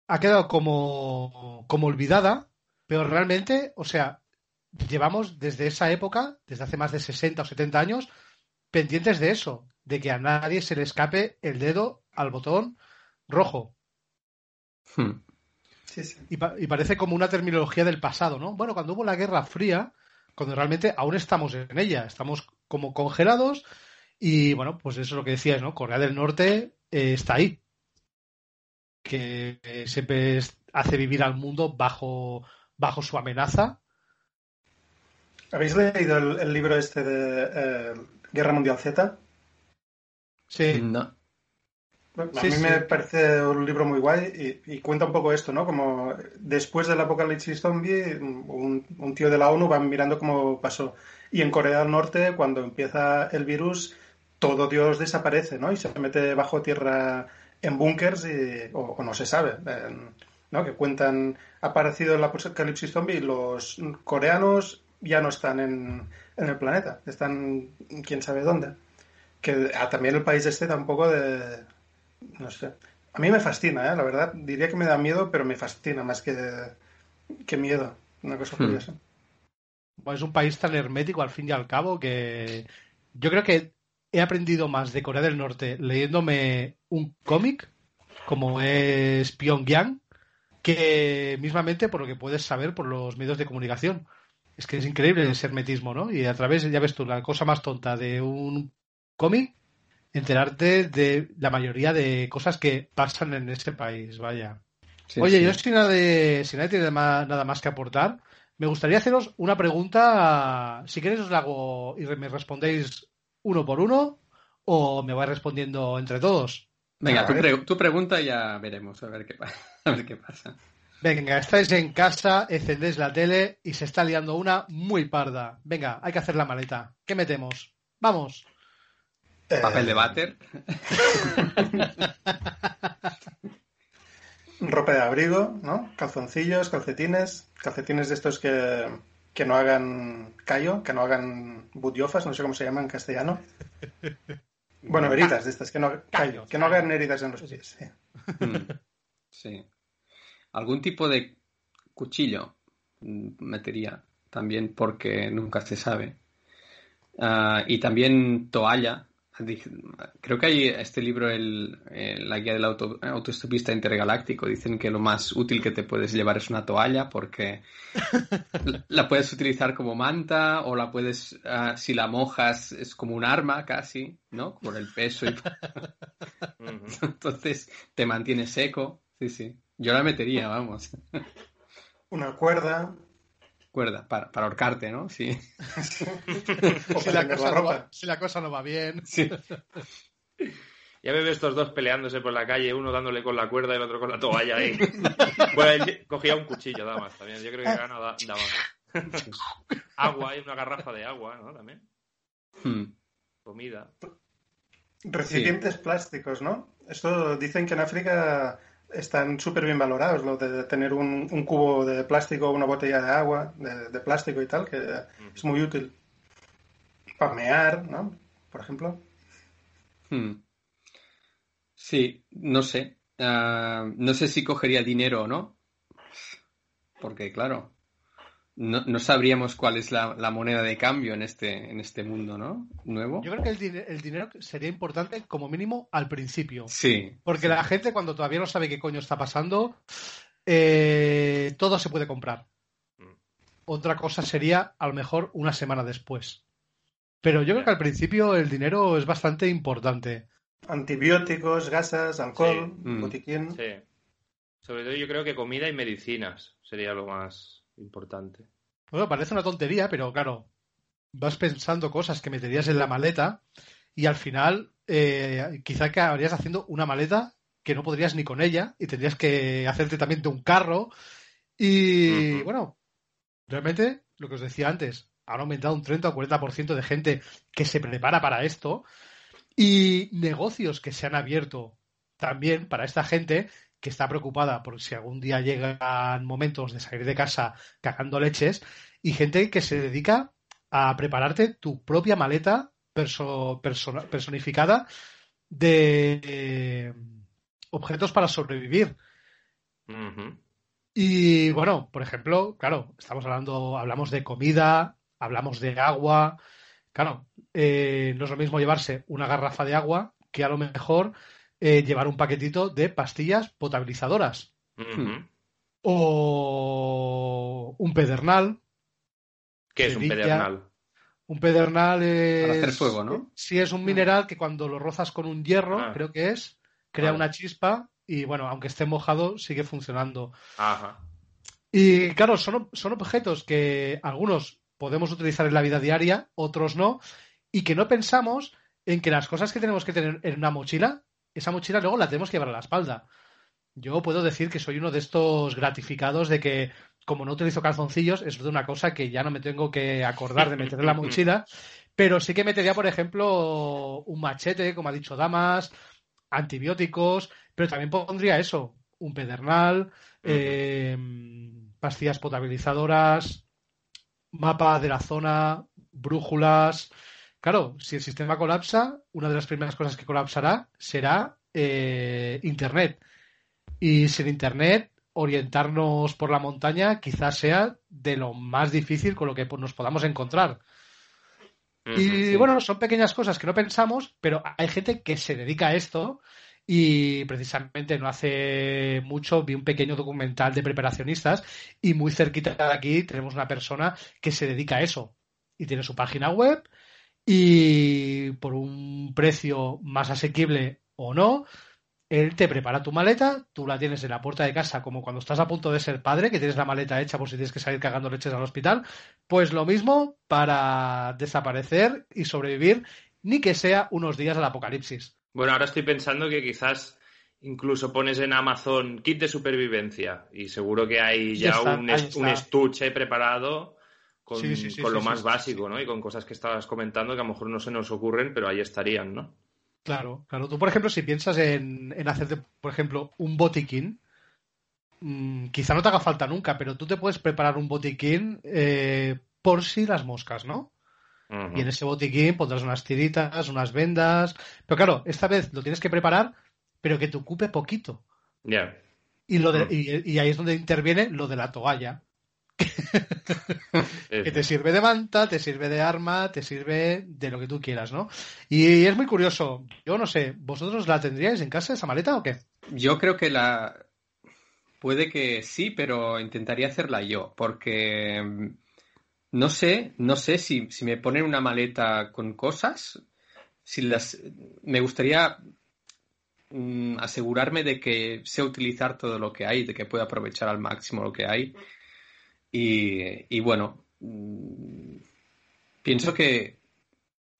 S3: ha quedado como, como olvidada, pero realmente, o sea, llevamos desde esa época, desde hace más de 60 o 70 años, pendientes de eso, de que a nadie se le escape el dedo al botón rojo.
S6: Hmm.
S7: Sí, sí.
S3: Y, pa- y parece como una terminología del pasado, ¿no? Bueno, cuando hubo la Guerra Fría, cuando realmente aún estamos en ella, estamos como congelados y bueno, pues eso es lo que decías, ¿no? Corea del Norte eh, está ahí, que eh, siempre es- hace vivir al mundo bajo, bajo su amenaza.
S7: ¿Habéis leído el, el libro este de eh, Guerra Mundial Z?
S3: Sí,
S6: No.
S7: A
S3: Sí,
S7: mí
S3: sí.
S7: me parece un libro muy guay y, y cuenta un poco esto, ¿no? Como después del apocalipsis zombie, un, un tío de la ONU va mirando cómo pasó. Y en Corea del Norte, cuando empieza el virus, todo Dios desaparece, ¿no? Y se mete bajo tierra en búnkers y, o, o no se sabe, ¿no? Que cuentan, ha aparecido el apocalipsis zombie y los coreanos ya no están en, en el planeta, están quién sabe dónde. Que ah, también el país este da un poco de, no sé. A mí me fascina, ¿eh? la verdad. Diría que me da miedo, pero me fascina más que, que miedo. Una cosa
S6: Hmm.
S7: curiosa.
S3: Bueno, es un país tan hermético al fin y al cabo que yo creo que he aprendido más de Corea del Norte leyéndome un cómic como es Pyongyang que mismamente por lo que puedes saber por los medios de comunicación. Es que es increíble ese hermetismo, ¿no? Y a través, ya ves tú, la cosa más tonta de un cómic, enterarte de la mayoría de cosas que pasan en ese país, vaya.
S6: Sí,
S3: Oye,
S6: sí.
S3: yo si nadie, si nadie tiene ma- nada más que aportar, me gustaría haceros una pregunta. Si queréis os la hago y me respondéis uno por uno o me vais respondiendo entre todos.
S6: Venga, tu,
S7: ver.
S6: pre- tu pregunta ya veremos a ver qué, (laughs) a ver qué pasa.
S3: Venga, estáis en casa, encendéis la tele y se está liando una muy parda. Venga, hay que hacer la maleta. ¿Qué metemos? Vamos.
S7: Eh,
S6: Papel de váter. (laughs)
S7: ropa de abrigo, ¿no? Calzoncillos, calcetines, calcetines de estos que, que no hagan callo, que no hagan butiofas, no sé cómo se llama en castellano. Bueno, heridas de estas, que no, callo, que no hagan heridas en los pies. sí.
S6: Mm, Sí. Algún tipo de cuchillo mm, metería también porque nunca se sabe. Ah, y también toalla Creo que hay este libro, el, la guía del auto, autoestopista intergaláctico, dicen que lo más útil que te puedes llevar es una toalla porque (laughs) la puedes utilizar como manta o la puedes, ah, si la mojas, es como un arma casi, ¿no? Por el peso y... (laughs) (laughs) Entonces te mantiene seco. Sí, sí. Yo la metería, vamos.
S7: Una cuerda
S6: cuerda para, para ahorcarte, ¿no? Sí. (laughs)
S3: si, la cosa no va, si, la cosa no va, bien. Sí.
S5: Ya me veo estos dos peleándose por la calle, uno dándole con la cuerda y el otro con la toalla ahí. bueno, cogía un cuchillo, damas, también. Yo creo que gana damas. agua, hay una garrafa de agua, ¿no? También. Hmm. Comida.
S7: Recipientes plásticos, ¿no? Esto dicen que en África están súper bien valorados, lo de tener un, cubo de plástico, una botella de agua de, plástico y tal, que es muy útil. Pamear, ¿no? Por ejemplo.
S6: Hmm. Sí, no sé. Ah, no sé si cogería dinero o no. Porque, claro, no, no, sabríamos cuál es la, moneda de cambio en este, en este mundo, ¿no? Nuevo.
S3: Yo creo que el, dinero sería importante como mínimo al principio.
S6: Sí.
S3: Porque la gente cuando todavía no sabe qué coño está pasando, eh, todo se puede comprar. Mm. Otra cosa sería a lo mejor una semana después. Pero yo creo que al principio el dinero es bastante importante.
S7: Antibióticos, gasas, alcohol,
S5: mm.
S7: botiquín.
S5: Sí. Sobre todo yo creo que comida y medicinas sería lo más importante.
S3: Bueno, parece una tontería, pero claro, vas pensando cosas que meterías en la maleta y al final eh, quizá que habrías haciendo una maleta que no podrías ni con ella y tendrías que hacerte también de un carro y bueno, realmente lo que os decía antes, han aumentado un 30 o 40% de gente que se prepara para esto y negocios que se han abierto también para esta gente que está preocupada por si algún día llegan momentos de salir de casa cagando leches y gente que se dedica a prepararte tu propia maleta personificada de eh, objetos para sobrevivir. Y bueno, por ejemplo, claro, estamos hablando, hablamos de comida, hablamos de agua. Claro, eh, no es lo mismo llevarse una garrafa de agua que a lo mejor eh, llevar un paquetito de pastillas potabilizadoras. O un pedernal.
S5: ¿Qué es un pedernal?
S3: Un pedernal es.
S6: Para hacer fuego, ¿no?
S3: Sí, es un mineral que cuando lo rozas con un hierro, ah. creo que es, crea una chispa y, bueno, aunque esté mojado, sigue funcionando.
S5: Ajá.
S3: Y claro, son, son objetos que algunos podemos utilizar en la vida diaria, otros no, y que no pensamos en que las cosas que tenemos que tener en una mochila esa mochila luego la tenemos que llevar a la espalda. Yo puedo decir que soy uno de estos gratificados de que, como no utilizo calzoncillos, es de una cosa que ya no me tengo que acordar de meter en la mochila, pero sí que metería, por ejemplo, un machete, como ha dicho Damas, antibióticos, pero también pondría eso, un pedernal, eh, pastillas potabilizadoras, mapa de la zona, brújulas, Claro, si el sistema colapsa, una de las primeras cosas que colapsará será eh, Internet. Y sin Internet, orientarnos por la montaña quizás sea de lo más difícil con lo que nos podamos encontrar. y bueno, son pequeñas cosas que no pensamos, pero hay gente que se dedica a esto y precisamente no hace mucho vi un pequeño documental de preparacionistas y muy cerquita de aquí tenemos una persona que se dedica a eso y tiene su página web y por un precio más asequible o no, él te prepara tu maleta, tú la tienes en la puerta de casa como cuando estás a punto de ser padre, que tienes la maleta hecha por si tienes que salir cagando leches al hospital, pues lo mismo para desaparecer y sobrevivir, ni que sea unos días al apocalipsis.
S5: Bueno, ahora estoy pensando que quizás incluso pones en Amazon kit de supervivencia y seguro que hay ya, un, un, estuche preparado con, lo más básico, ¿no? Y con cosas que estabas comentando que a lo mejor no se nos ocurren, pero ahí estarían, ¿no?
S3: Claro, claro. Tú, por ejemplo, si piensas en, en hacerte, por ejemplo, un botiquín, mm, quizá no te haga falta nunca, pero tú te puedes preparar un botiquín eh, por si las moscas, ¿no? Y en ese botiquín pondrás unas tiritas, unas vendas. Pero claro, esta vez lo tienes que preparar, pero que te ocupe poquito.
S5: Ya.
S3: Y, lo y ahí es donde interviene lo de la toalla (laughs) que te sirve de manta, te sirve de arma, te sirve de lo que tú quieras, ¿no? Y es muy curioso. Yo no sé, ¿vosotros la tendríais en casa esa maleta o qué?
S6: Yo creo que la. Puede que sí, pero intentaría hacerla yo, porque mm, no sé, no sé si, si me ponen una maleta con cosas, si las. Me gustaría mm, asegurarme de que sé utilizar todo lo que hay, de que pueda aprovechar al máximo lo que hay. Y, bueno, mm, pienso que,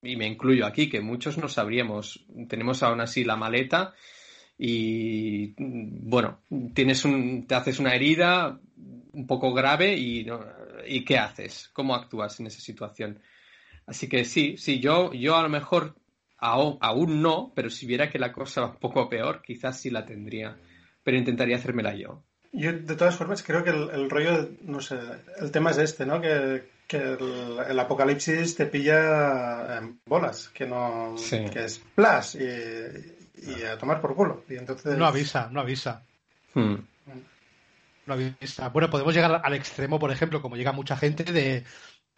S6: y me incluyo aquí, que muchos no sabríamos. Tenemos aún así la maleta y bueno, tienes un, te haces una herida un poco grave y. ¿y qué haces? ¿Cómo actúas en esa situación? Así que sí, sí, yo, yo a lo mejor aún, aún no, pero si viera que la cosa va un poco peor, quizás sí la tendría, pero intentaría hacérmela yo.
S7: Yo, de todas formas, creo que el, el rollo, no sé, el tema es este, ¿no? Que, que el, el, apocalipsis te pilla en bolas, que no,
S6: Sí.
S7: que es plas y, y a tomar por culo. Y entonces,
S3: No avisa, no avisa.
S6: Hmm.
S3: No avisa. Bueno, podemos llegar al extremo, por ejemplo, como llega mucha gente, de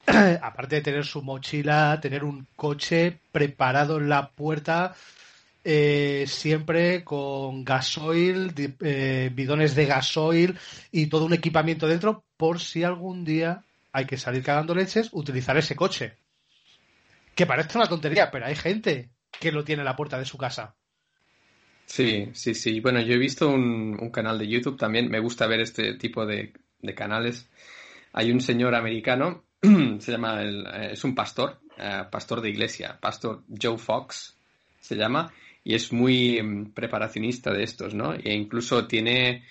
S3: (clears throat) aparte de tener su mochila, tener un coche preparado en la puerta, eh, siempre con gasoil, eh, bidones de gasoil y todo un equipamiento dentro, por si algún día hay que salir cagando leches, utilizar ese coche. Que parece una tontería, pero hay gente que lo tiene en la puerta de su casa.
S6: Sí, sí, sí. Bueno, yo he visto un, canal de YouTube también. Me gusta ver este tipo de, de canales. Hay un señor americano, (clears throat) se llama, el- eh, es un pastor, eh, pastor de iglesia, pastor Joe Fox se llama, y es muy mm, preparacionista de estos, ¿no? E incluso tiene,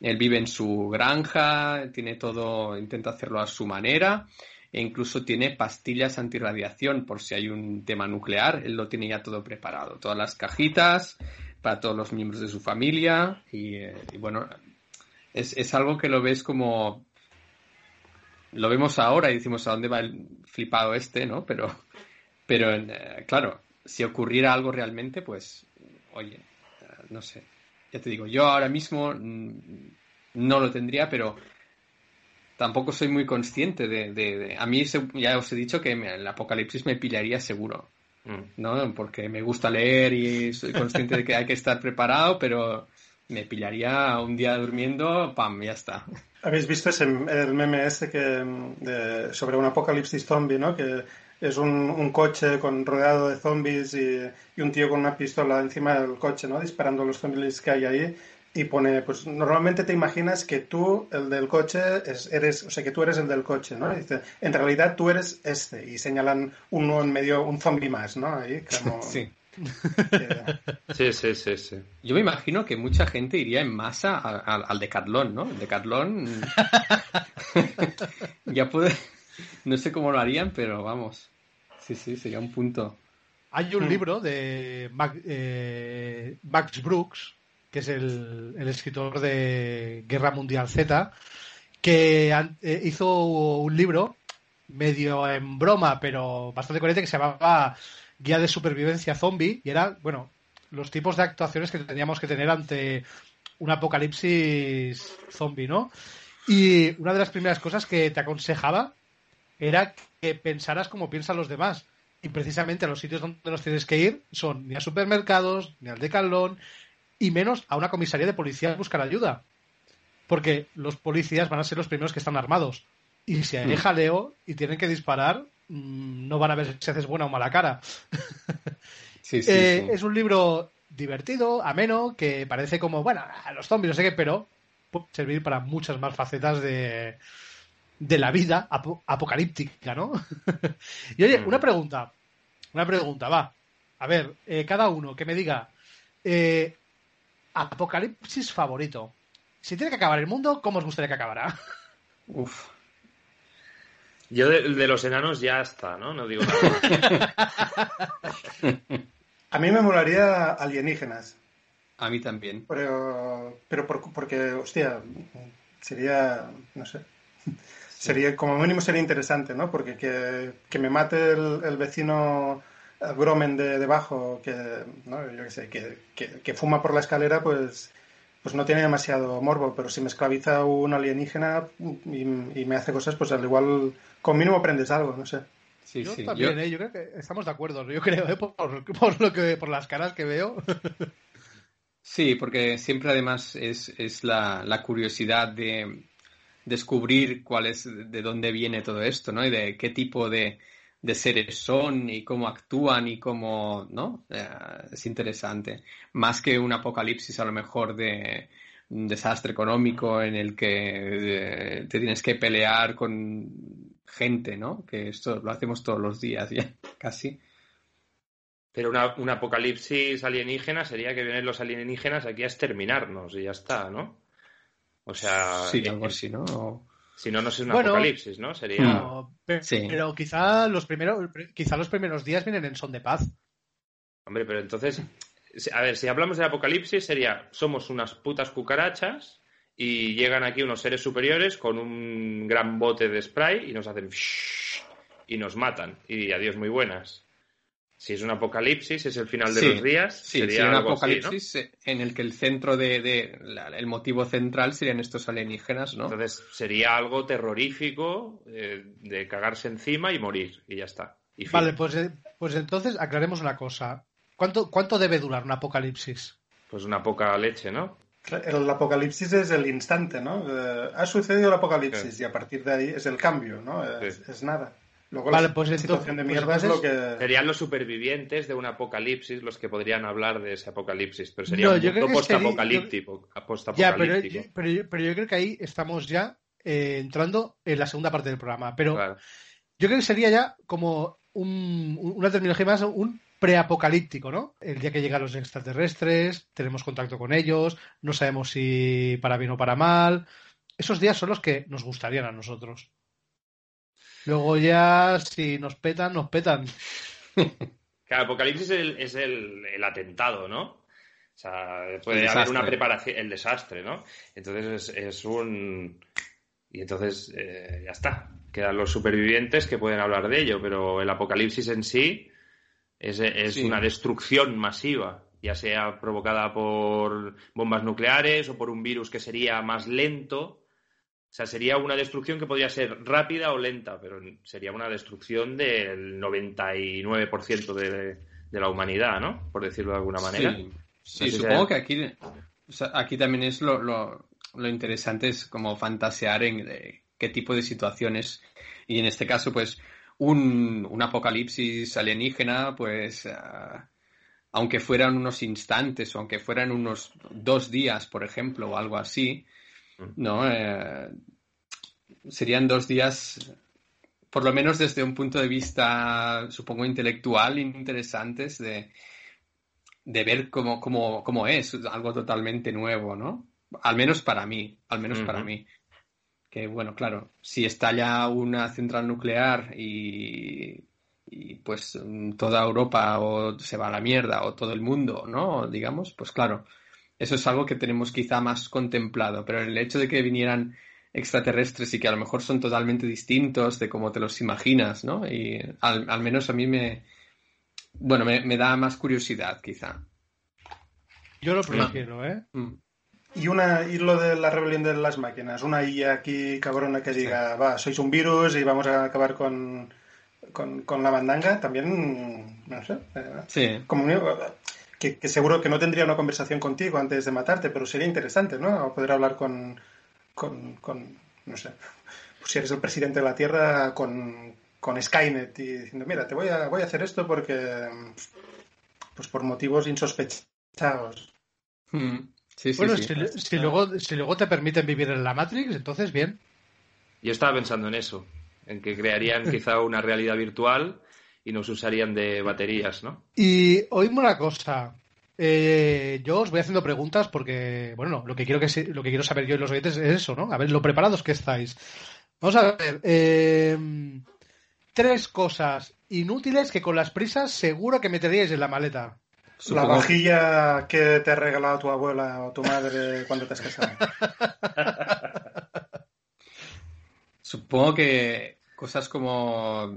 S6: él vive en su granja, tiene todo, intenta hacerlo a su manera, e incluso tiene pastillas antirradiación por si hay un tema nuclear, él lo tiene ya todo preparado, todas las cajitas para todos los miembros de su familia, y, eh, bueno, es, es algo que lo ves como lo vemos ahora y decimos a dónde va el flipado este, ¿no? Pero, pero eh, claro, si ocurriera algo realmente, pues, oye, eh, no sé. Ya te digo, yo ahora mismo mm, no lo tendría, pero tampoco soy muy consciente de... de- de- A mí se- ya os he dicho que me- el apocalipsis me pillaría seguro,
S5: Mm.
S6: ¿no? Porque me gusta leer y soy consciente de que hay que estar preparado, pero me pillaría un día durmiendo, pam, ya está.
S7: ¿Habéis visto ese, el meme este que, de- sobre un apocalipsis zombie, ¿no? Que es un, un coche con rodeado de zombies y, y un tío con una pistola encima del coche, ¿no? Disparando a los zombies que hay ahí. Y pone, pues normalmente te imaginas que tú, el del coche, es, eres, o sea, que tú eres el del coche, ¿no? Y dice, en realidad tú eres este. Y señalan uno en medio, un zombie más, ¿no? Ahí, como... (laughs)
S6: Sí.
S5: Sí, sí, sí, sí.
S6: Yo me imagino que mucha gente iría en masa a- a- al Decathlon, ¿no? El Decathlon (laughs) ya puede... No sé cómo lo harían, pero vamos. Sí, sí, sería un punto.
S3: Hay un libro de Mac- eh, Max Brooks, que es el, el escritor de Guerra Mundial Z, que eh, hizo un libro medio en broma, pero bastante coherente, que se llamaba Guía de Supervivencia Zombie, y era, bueno, los tipos de actuaciones que teníamos que tener ante un apocalipsis zombie, ¿no? Y una de las primeras cosas que te aconsejaba era que pensaras como piensan los demás. Y precisamente a los sitios donde nos tienes que ir son ni a supermercados, ni al decalón, y menos a una comisaría de policía a buscar ayuda. Porque los policías van a ser los primeros que están armados. Y si hay
S6: Mm.
S3: jaleo y tienen que disparar, mm, no van a ver si haces buena o mala cara. (laughs)
S6: Sí, sí,
S3: Eh,
S6: sí.
S3: Es un libro divertido, ameno, que parece como, bueno, a los zombies, no sé qué, pero puede servir para muchas más facetas de, de la vida apo- apocalíptica, ¿no? (laughs) y oye,
S5: Mm.
S3: una pregunta, una pregunta, va. A ver, eh, cada uno que me diga, eh, apocalipsis favorito. Si tiene que acabar el mundo, ¿cómo os gustaría que acabara? (laughs)
S6: Uf.
S5: Yo de, de los enanos ya está, ¿no? No digo nada. (laughs)
S7: A mí me molaría alienígenas.
S6: A mí también.
S7: Pero, pero por- porque, hostia, sería, no sé, sería, como mínimo sería interesante, ¿no? Porque que, que me mate el, el vecino eh, Gromen de debajo, que, ¿no? Yo qué sé, que, que, que fuma por la escalera, pues, pues no tiene demasiado morbo, pero si me esclaviza un alienígena y, me hace cosas, pues al igual con mínimo aprendes algo, no sé.
S3: Sí, yo también, ¿eh? yo... creo que estamos de acuerdo, yo creo, ¿eh? por, por, lo que, por las caras que veo.
S6: Sí, porque siempre además es, es la, la, curiosidad de descubrir cuál es, de dónde viene todo esto, ¿no? Y de qué tipo de, de seres son y cómo actúan y cómo, ¿no? Eh, es interesante. Más que un apocalipsis a lo mejor de un desastre económico en el que eh, te tienes que pelear con gente, ¿no? Que esto lo hacemos todos los días ya, (laughs) casi.
S5: Pero una, un apocalipsis alienígena sería que vienen los alienígenas aquí a exterminarnos y ya está, ¿no? O sea.
S6: Sí, algo así, ¿no?
S5: Si no, no es un apocalipsis, ¿no? Sería.
S3: pero, quizá los primeros, quizá los primeros días vienen en son de paz.
S5: Hombre, pero entonces, a ver, si hablamos de apocalipsis sería somos unas putas cucarachas y llegan aquí unos seres superiores con un gran bote de spray y nos hacen y nos matan y adiós muy buenas si es un apocalipsis, es el final de los días. sería un apocalipsis
S6: en el que el centro de, el motivo central serían estos alienígenas, ¿no?
S5: Entonces sería algo terrorífico eh, de cagarse encima y morir y ya está.
S3: vale, pues, eh, pues entonces aclaremos una cosa. ¿Cuánto, ¿Cuánto debe durar un apocalipsis?
S5: Pues una poca leche, ¿no?
S7: El apocalipsis es el instante, ¿no? Eh, ha sucedido el apocalipsis y a partir de ahí es el cambio, ¿no? es nada
S3: vale, pues situación de mierda es lo que...
S5: Serían los supervivientes de un apocalipsis los que podrían hablar de ese apocalipsis, pero sería un mundo postapocalíptico.
S3: Ya, pero, pero, yo, creo que ahí estamos ya eh, entrando en la segunda parte del programa. Pero yo creo que sería ya como un, una terminología más, un preapocalíptico, ¿no? El día que llegan los extraterrestres, tenemos contacto con ellos, no sabemos si para bien o para mal. Esos días son los que nos gustarían a nosotros. Luego ya, si nos petan, nos petan. (laughs)
S5: Claro, Apocalipsis es, el, atentado, ¿no? O sea, puede haber una preparación, el desastre, ¿no? Entonces es, un... Y entonces eh, ya está. Quedan los supervivientes que pueden hablar de ello, pero el apocalipsis en sí es, es una destrucción masiva, ya sea provocada por bombas nucleares o por un virus que sería más lento o sea, sería una destrucción que podría ser rápida o lenta, pero sería una destrucción del 99% de, de la humanidad, ¿no? Por decirlo de alguna manera.
S6: Sí, supongo que aquí, aquí también es lo, lo, interesante, es como fantasear en qué tipo de situaciones. Y en este caso, pues, un, un apocalipsis alienígena, pues, ah, aunque fueran unos instantes o aunque fueran unos dos días, por ejemplo, o algo así, ¿no? Eh, serían dos días, por lo menos desde un punto de vista, supongo, intelectual, interesantes de, de ver cómo, cómo, cómo, es algo totalmente nuevo, ¿no? Al menos para mí, al menos para mí. Que bueno, claro, si estalla una central nuclear y, y pues toda Europa o se va a la mierda o todo el mundo, ¿no? Digamos, pues claro, eso es algo que tenemos quizá más contemplado, pero el hecho de que vinieran extraterrestres y que a lo mejor son totalmente distintos de cómo te los imaginas, ¿no? Y al, menos a mí me, bueno, me, da más curiosidad, quizá.
S3: Yo lo prefiero, ¿eh? Mm.
S7: Y, una, y lo de la rebelión de las máquinas, una IA aquí cabrona que diga, va, sois un virus y vamos a acabar con, con, la mandanga, también, no sé. Eh,
S6: sí.
S7: Como, que, seguro que no tendría una conversación contigo antes de matarte, pero sería interesante, ¿no? Poder hablar con, con, no sé, pues si eres el presidente de la Tierra, con, con Skynet y diciendo, mira, te voy a, voy a hacer esto porque, pues por motivos insospechados.
S3: Hmm. bueno, Si, luego, si luego te permiten vivir en la Matrix, entonces bien.
S5: Yo estaba pensando en eso, en que crearían (laughs) quizá una realidad virtual y nos usarían de baterías, ¿no?
S3: Y oímos una cosa. Eh, yo os voy haciendo preguntas porque, bueno, lo que quiero que lo que quiero saber yo y los oyentes es eso, ¿no? A ver, lo preparados que estáis. Vamos a ver. Eh, tres cosas inútiles que con las prisas seguro que meteríais en la maleta.
S7: La vajilla que te ha regalado tu abuela o tu madre cuando te has casado. (laughs)
S6: Supongo que cosas como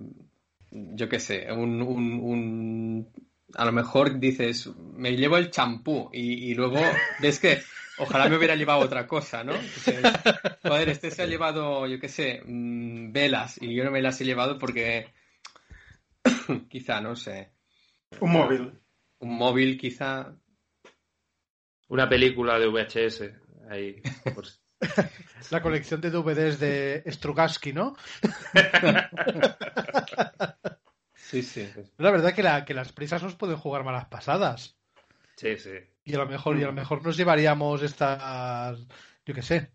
S6: yo qué sé, un, un, a lo mejor dices, me llevo el champú y, luego (laughs) ves que Ojalá me hubiera llevado otra cosa, ¿no? Entonces, joder, este se ha (laughs) llevado, yo qué sé, mm, velas y yo no me las he llevado porque (coughs) quizá, no sé.
S7: Un móvil.
S6: Un móvil quizá.
S5: Una película de VHS. Ahí. por si- (laughs) (laughs)
S3: La colección de DVDs de Strugatsky, ¿no? (laughs)
S6: Sí, sí.
S3: La verdad que, la, que las prisas nos pueden jugar malas pasadas.
S5: Sí, sí.
S3: Y a lo mejor, y a lo mejor nos llevaríamos estas, yo qué sé,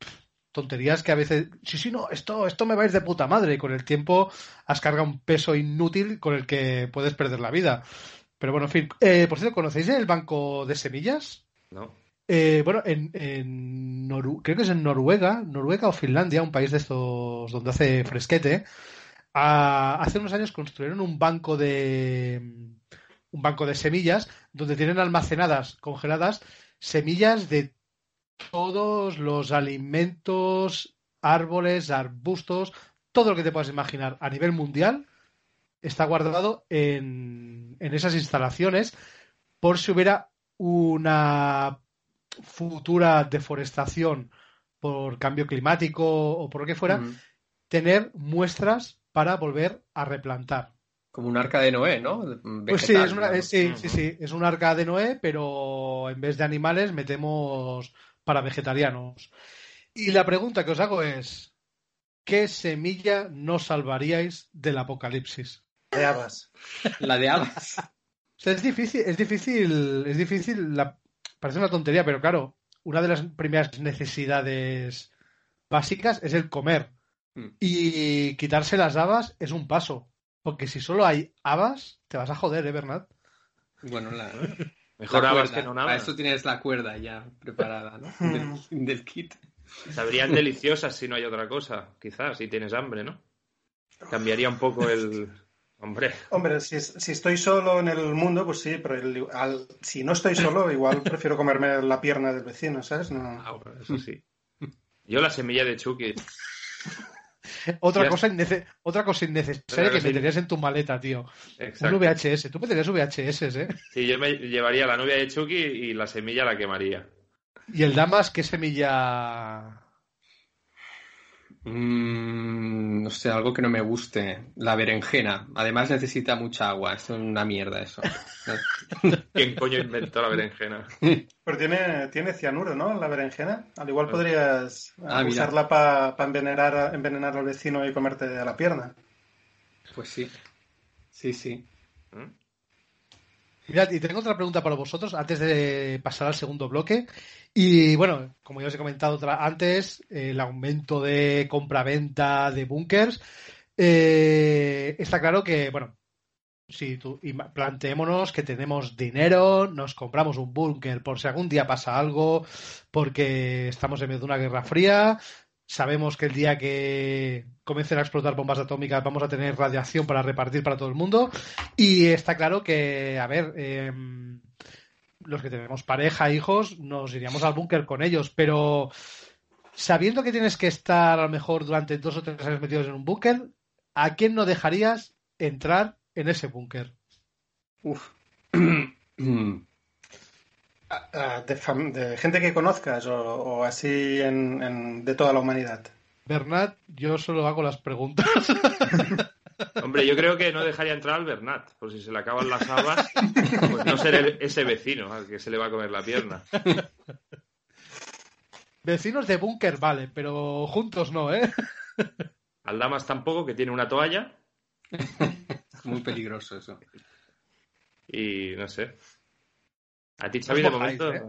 S3: tonterías que a veces, sí, sí, no, esto, esto me va a ir de puta madre. Y con el tiempo has cargado un peso inútil con el que puedes perder la vida. Pero bueno, en fin. Eh, por cierto, ¿conocéis el banco de semillas?
S5: ¿No?
S3: Eh, bueno, en, creo que es en Noruega, Noruega o Finlandia, un país de estos donde hace fresquete. hace unos años construyeron un banco de un banco de semillas donde tienen almacenadas, congeladas, semillas de todos los alimentos, árboles, arbustos, todo lo que te puedas imaginar a nivel mundial está guardado en, en esas instalaciones por si hubiera una futura deforestación por cambio climático o por lo que fuera, tener muestras para volver a replantar.
S6: Como un arca de Noé, ¿no?
S3: Pues sí, es una-
S6: digamos.
S3: sí, sí, sí, es un arca de Noé, pero en vez de animales metemos para vegetarianos. Y la pregunta que os hago es, ¿qué semilla no salvaríais del apocalipsis?
S7: De habas.
S6: La de habas.
S3: O sea, es difícil, es difícil, es difícil, la- parece una tontería, pero claro, una de las primeras necesidades básicas es el comer.
S6: Mm.
S3: Y quitarse las habas es un paso. Porque si solo hay habas, te vas a joder, ¿eh, Bernat?
S6: Bueno, la, (laughs)
S5: Mejor
S6: la
S5: habas
S6: cuerda.
S5: que no nada.
S6: Para eso tienes la cuerda ya preparada, ¿no? Del, del kit.
S5: Sabrían deliciosas si no hay otra cosa. Quizás, si tienes hambre, ¿no? Cambiaría un poco el. Hombre,
S7: Hombre, si, es- si estoy solo en el mundo, pues sí, pero el- al- si no estoy solo, (laughs) igual prefiero comerme la pierna del vecino, ¿sabes? No.
S5: ah, bueno, eso sí. Yo la semilla de Chucky. (laughs)
S3: Otra cosa, innece- otra cosa innecesaria que meterías en tu maleta, tío.
S5: Exacto.
S3: Un VHS. Tú meterías VHS, ¿eh?
S5: Sí, yo me llevaría la novia de Chucky y la semilla la quemaría.
S3: Y el Damas, ¿qué semilla?
S6: Mm, no sé, algo que no me guste. La berenjena. Además necesita mucha agua. Es una mierda eso. (laughs)
S5: ¿Quién coño inventó la berenjena?
S7: Pero tiene, tiene cianuro, ¿no? La berenjena. Al igual podrías
S6: Ah,
S7: eh,
S6: mira.
S7: usarla para envenenar, a- envenenar al vecino y comerte a la pierna.
S6: Pues sí. Sí, sí.
S5: ¿Mm?
S3: Mirad, y tengo otra pregunta para vosotros antes de pasar al segundo bloque. Y bueno, como ya os he comentado antes, el aumento de compra-venta de bunkers. eh, está claro que, bueno, si tú planteémonos que tenemos dinero, nos compramos un búnker por si algún día pasa algo, porque estamos en medio de una guerra fría. Sabemos que el día que comiencen a explotar bombas atómicas vamos a tener radiación para repartir para todo el mundo. Y está claro que, a ver, em, los que tenemos pareja, hijos, nos iríamos al búnker con ellos, pero sabiendo que tienes que estar a lo mejor durante dos o tres años metidos en un búnker, ¿a quién no dejarías entrar en ese búnker?
S6: Uf. (clears throat)
S7: De, gente que conozcas o, o así en, en- de toda la humanidad.
S3: Bernat, yo solo hago las preguntas. (laughs)
S5: Hombre, yo creo que no dejaría entrar al Bernat, por si se le acaban las habas, pues no ser el- ese vecino al que se le va a comer la pierna.
S3: Vecinos de búnker, vale, pero juntos no, ¿eh?
S5: Al Damas tampoco, que tiene una toalla (laughs)
S6: Muy peligroso eso.
S5: y no sé. A ti, Xavi, de momento.
S3: ¿eh?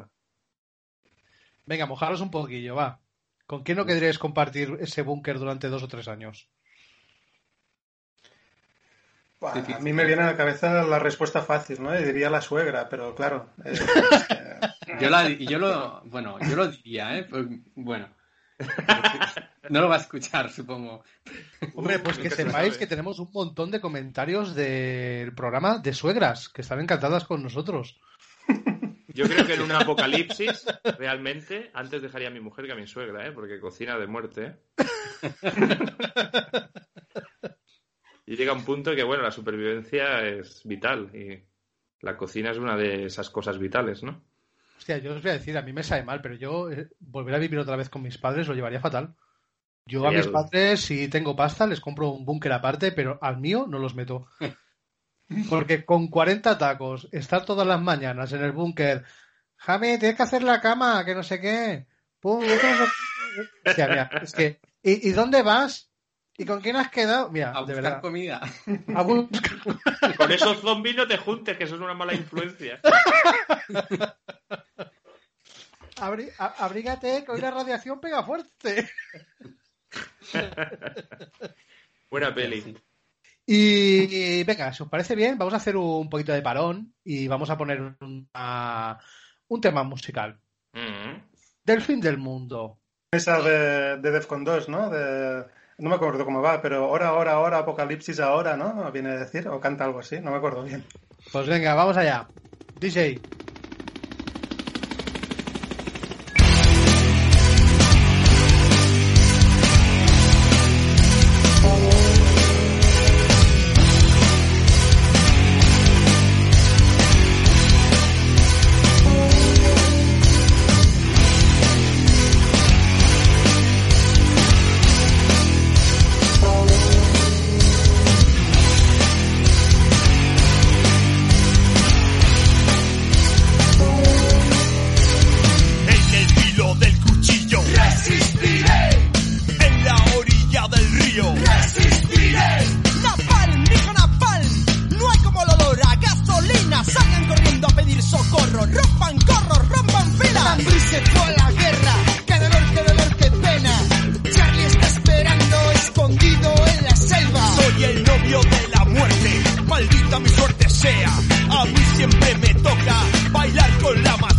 S3: Venga, mojaros un poquillo, va. ¿Con quién no querríais compartir ese búnker durante dos o tres años?
S7: Buah, a mí me viene a la cabeza la respuesta fácil, ¿no? Y diría la suegra, pero claro. eh, eh,
S6: Yo, la, yo lo, bueno, yo lo diría, ¿eh? Pues, Bueno. No lo va a escuchar, supongo.
S3: Hombre, pues que sepáis que tenemos un montón de comentarios del programa de suegras, que están encantadas con nosotros. (laughs)
S5: Yo creo que en un (laughs) apocalipsis, realmente, antes dejaría a mi mujer que a mi suegra, ¿eh? Porque cocina de muerte, ¿eh? (laughs) Y llega un punto que, bueno, la supervivencia es vital y la cocina es una de esas cosas vitales, ¿no?
S3: Hostia, yo os voy a decir, a mí me sabe mal, pero yo eh, volver a vivir otra vez con mis padres lo llevaría fatal. Yo a mis padres, si tengo pasta, les compro un búnker aparte, pero al mío no los meto. (laughs) Porque con 40 tacos, estar todas las mañanas en el búnker, Javi, tienes que hacer la cama, que no sé qué. Pum, esto no sé- Hostia, mira, es que, ¿y, y dónde vas? ¿Y con quién has quedado? Mira,
S6: A
S3: de verdad.
S6: comida.
S3: a buscar- (laughs)
S5: Con esos zombies no te juntes, que eso es una mala influencia. (laughs)
S3: abrí- a- abrígate, que hoy la radiación pega fuerte.
S5: Buena peli.
S3: Y venga, si os parece bien, vamos a hacer un poquito de parón y vamos a poner un, tema musical.
S5: Mm.
S3: Del fin del mundo.
S7: Esa de, de Defcon 2, ¿no? De, no me acuerdo cómo va, pero hora, hora, hora, apocalipsis ahora, ¿no? Viene a decir, o canta algo así, no me acuerdo bien.
S3: Pues venga, vamos allá. DJ.
S8: A
S9: mí siempre me toca bailar con la más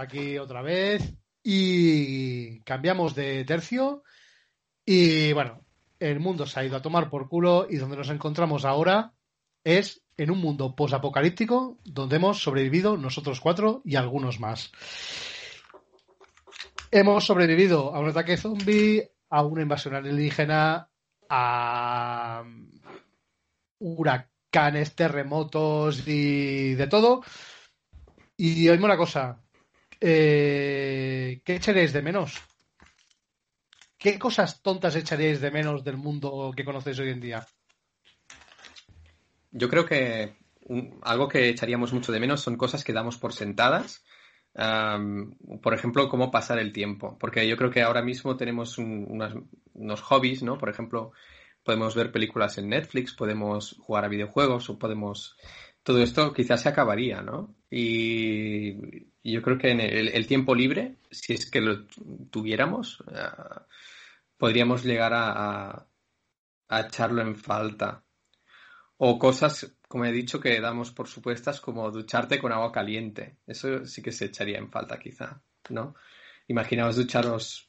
S3: aquí otra vez y cambiamos de tercio y bueno, el mundo se ha ido a tomar por culo y donde nos encontramos ahora es en un mundo posapocalíptico donde hemos sobrevivido nosotros cuatro y algunos más. Hemos sobrevivido a un ataque zombie, a una invasión alienígena, a huracanes, terremotos y de todo. Y oímos una cosa. Eh, ¿Qué echaréis de menos? ¿Qué cosas tontas echaréis de menos del mundo que conocéis hoy en día?
S6: Yo creo que algo que echaríamos mucho de menos son cosas que damos por sentadas. Por ejemplo, cómo pasar el tiempo. Porque yo creo que ahora mismo tenemos unos hobbies, ¿no? Por ejemplo, podemos ver películas en Netflix, podemos jugar a videojuegos o podemos todo esto quizás se acabaría, ¿no? Y, yo creo que en el, tiempo libre, si es que lo tuviéramos, eh, podríamos llegar a, a, echarlo en falta. O cosas, como he dicho, que damos por supuestas, como ducharte con agua caliente. Eso sí que se echaría en falta, quizá, ¿no? Imaginaos ducharos,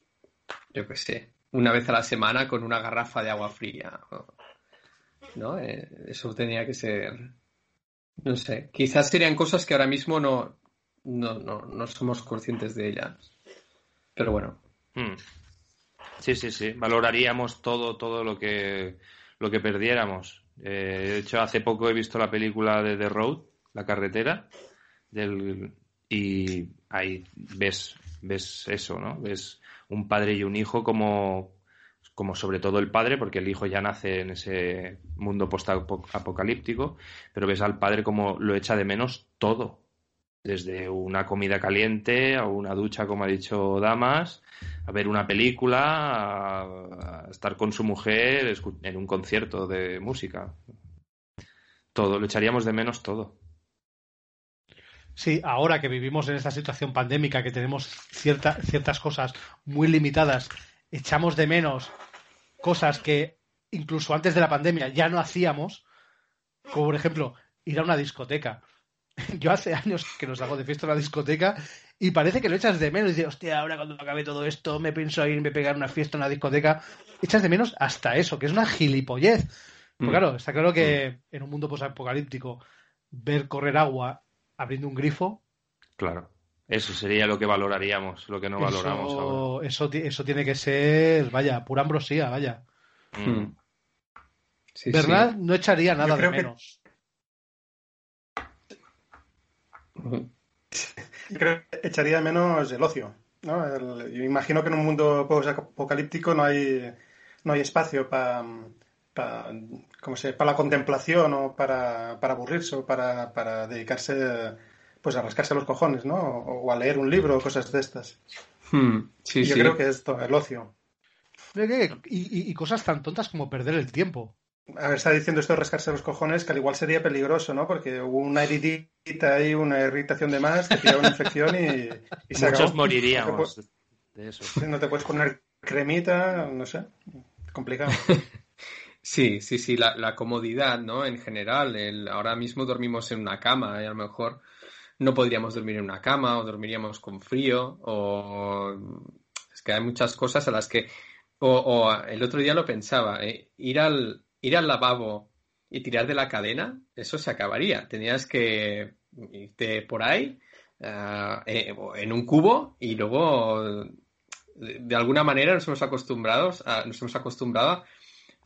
S6: yo qué sé, una vez a la semana con una garrafa de agua fría. ¿No? Eh, eso tenía que ser. No sé. Quizás serían cosas que ahora mismo no, no, no, no somos conscientes de ellas. Pero bueno.
S5: Hmm. Sí, sí, sí. Valoraríamos todo, todo lo que, lo que perdiéramos. Eh, de hecho, hace poco he visto la película de The Road, La carretera, del, y ahí ves, ves eso, ¿no? Ves un padre y un hijo como, como sobre todo el padre, porque el hijo ya nace en ese mundo post-apocalíptico, pero ves al padre como lo echa de menos todo, desde una comida caliente a una ducha, como ha dicho Damas, a ver una película, a estar con su mujer en un concierto de música. Todo, lo echaríamos de menos todo.
S3: Sí, ahora que vivimos en esta situación pandémica, que tenemos ciertas cosas muy limitadas, echamos de menos cosas que incluso antes de la pandemia ya no hacíamos, como por ejemplo ir a una discoteca. (laughs) Yo hace años que nos hago de fiesta en una discoteca y parece que lo echas de menos. Y dices, hostia, ahora cuando acabe todo esto me pienso irme a pegar una fiesta en una discoteca. Echas de menos hasta eso, que es una gilipollez. Pues mm. claro, está claro que mm. en un mundo posapocalíptico ver correr agua abriendo un grifo.
S5: Claro. Eso sería lo que valoraríamos, lo que no valoramos ahora.
S3: Eso, eso tiene que ser, vaya, pura ambrosía, vaya. Mm. ¿Verdad? No echaría nada de menos.
S7: Creo que echaría de menos el ocio. ¿no? yo imagino que en un mundo apocalíptico no hay, no hay espacio para para la contemplación o para, aburrirse o para, para, dedicarse pues a rascarse los cojones, ¿no? O, a leer un libro o cosas de estas. Hmm, yo creo que esto, el ocio.
S3: Y, y, cosas tan tontas como perder el tiempo
S7: a ver, está diciendo esto de rascarse los cojones, que al igual sería peligroso, ¿no? Porque hubo una heridita ahí, una irritación de más, te pilla una infección y, y
S5: se Muchos moriríamos
S7: no de eso. No te puedes poner cremita, no sé, complicado. (laughs)
S6: Sí, sí, sí, la, comodidad, ¿no? En general, el, ahora mismo dormimos en una cama y a lo mejor no podríamos dormir en una cama o dormiríamos con frío o es que hay muchas cosas a las que o, el otro día lo pensaba, ¿eh? ir al ir al lavabo y tirar de la cadena, eso se acabaría. Tenías que irte por ahí eh, en un cubo y luego de alguna manera nos hemos acostumbrado a, nos hemos acostumbrado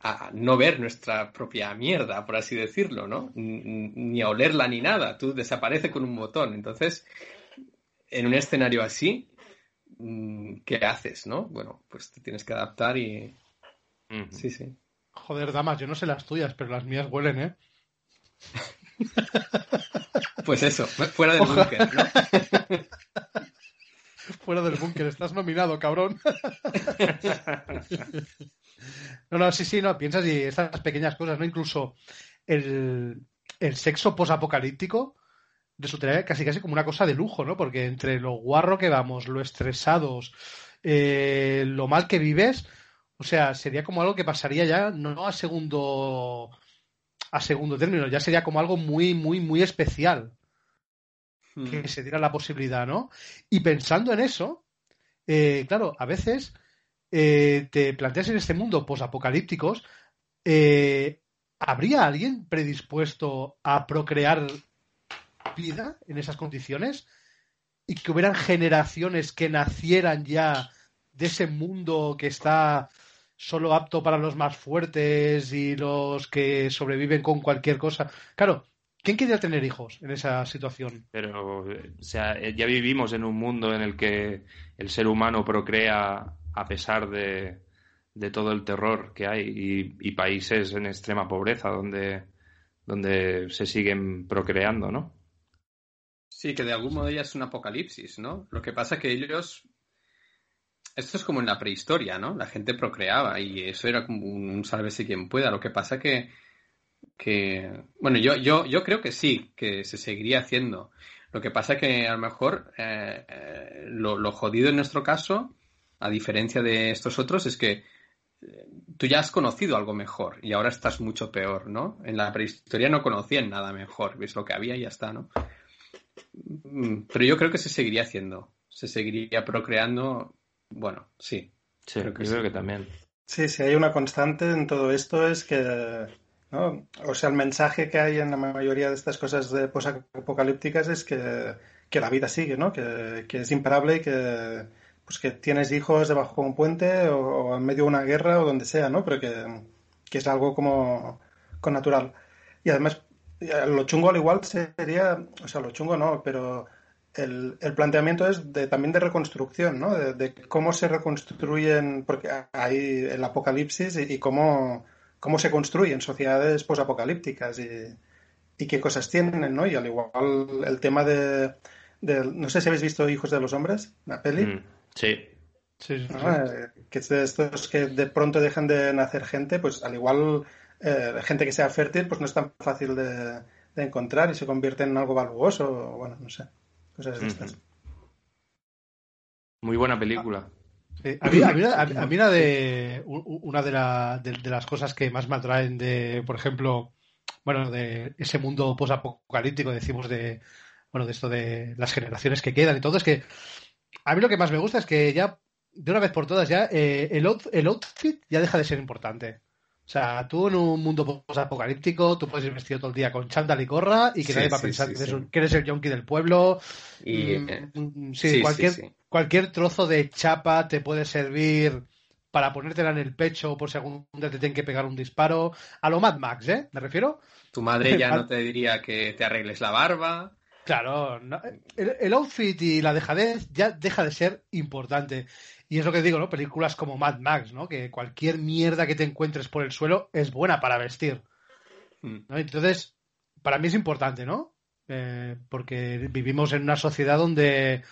S6: a no ver nuestra propia mierda, por así decirlo, ¿no? Ni a olerla ni nada. Tú desaparece con un botón. Entonces, en un escenario así, mm, ¿qué haces, no? Bueno, pues te tienes que adaptar y. Sí, sí.
S3: Joder, damas, yo no sé las tuyas, pero las mías huelen, ¿eh? (laughs)
S6: Pues eso, fuera del búnker, ¿no? (laughs)
S3: fuera del búnker, estás nominado, cabrón. (laughs) no, no, sí, sí, no, piensas y estas pequeñas cosas, ¿no? Incluso el, sexo posapocalíptico resultaría casi casi como una cosa de lujo, ¿no? Porque entre lo guarro que vamos, lo estresados, eh, lo mal que vives, o sea, sería como algo que pasaría ya no a segundo a segundo término, ya sería como algo muy, muy, muy especial. Que hmm. se diera la posibilidad, ¿no? Y pensando en eso, eh, claro, a veces eh, te planteas en este mundo posapocalípticos, eh, ¿habría alguien predispuesto a procrear vida en esas condiciones? Y que hubieran generaciones que nacieran ya de ese mundo que está solo apto para los más fuertes y los que sobreviven con cualquier cosa. Claro, ¿quién quería tener hijos en esa situación?
S5: Pero, o sea, ya vivimos en un mundo en el que el ser humano procrea a pesar de, todo el terror que hay y, países en extrema pobreza donde, donde se siguen procreando, ¿no?
S6: Sí, que de algún modo ya es un apocalipsis, ¿no? Lo que pasa es que ellos esto es como en la prehistoria, ¿no? La gente procreaba y eso era como un, sálvese quien pueda. Lo que pasa que que bueno, yo, yo, yo creo que sí, que se seguiría haciendo. Lo que pasa que a lo mejor eh, eh, lo, lo jodido en nuestro caso, a diferencia de estos otros, es que eh, tú ya has conocido algo mejor y ahora estás mucho peor, ¿no? En la prehistoria no conocían nada mejor, ves lo que había y ya está, ¿no? Mm, Pero yo creo que se seguiría haciendo, se seguiría procreando, bueno, sí.
S5: Sí,
S6: creo que
S5: yo
S6: sí.
S5: creo que también.
S7: Sí, sí, hay una constante en todo esto es que, ¿no? O sea, el mensaje que hay en la mayoría de estas cosas de posapocalípticas es que, que la vida sigue, ¿no? Que, que es imparable y que, pues que tienes hijos debajo de un puente o, o en medio de una guerra o donde sea, ¿no? Pero que, que es algo como con natural. Y además, eh, lo chungo al igual sería, o sea, lo chungo no, pero el, el planteamiento es de, también de reconstrucción, ¿no? De, de cómo se reconstruyen, porque hay el apocalipsis y, y cómo, cómo se construyen sociedades posapocalípticas y, y qué cosas tienen, ¿no? Y al igual el tema de, de- no sé si habéis visto Hijos de los Hombres, la peli.
S5: Mm, sí.
S7: ¿no? Eh, que es de estos que de pronto dejan de nacer gente, pues al igual eh, gente que sea fértil, pues no es tan fácil de, de encontrar y se convierte en algo valuoso, o bueno, no sé, cosas de estas.
S5: Muy buena película.
S3: Sí, a mí, a mí- a mí- una de una de, la- de- de las cosas que más me atraen de, por ejemplo, bueno, de ese mundo posapocalíptico, decimos de, bueno, de esto de las generaciones que quedan y todo, es que a mí lo que más me gusta es que ya, de una vez por todas, ya eh, el, out- el outfit ya deja de ser importante. O sea, tú en un mundo posapocalíptico, tú puedes ir vestido todo el día con chándal y gorra y que
S6: Sí,
S3: nadie va a
S6: sí,
S3: pensar
S6: sí,
S3: que, eres un- que eres el yonki del pueblo.
S6: Y,
S3: Mm,
S6: eh,
S3: mm,
S6: sí,
S3: sí,
S6: sí,
S3: cualquier, cualquier trozo de chapa te puede servir para ponértela en el pecho por si algún día te tienen que pegar un disparo. A lo Mad Max, ¿eh? ¿Me refiero?
S6: Tu madre ya (laughs) no te diría que te arregles la barba.
S3: Claro, no- el, el outfit y la dejadez ya deja de ser importante. Y es lo que digo, ¿no? Películas como Mad Max, ¿no? Que cualquier mierda que te encuentres por el suelo es buena para vestir.
S6: Mm.
S3: ¿no? Entonces, para mí es importante, ¿no? Eh, porque vivimos en una sociedad donde,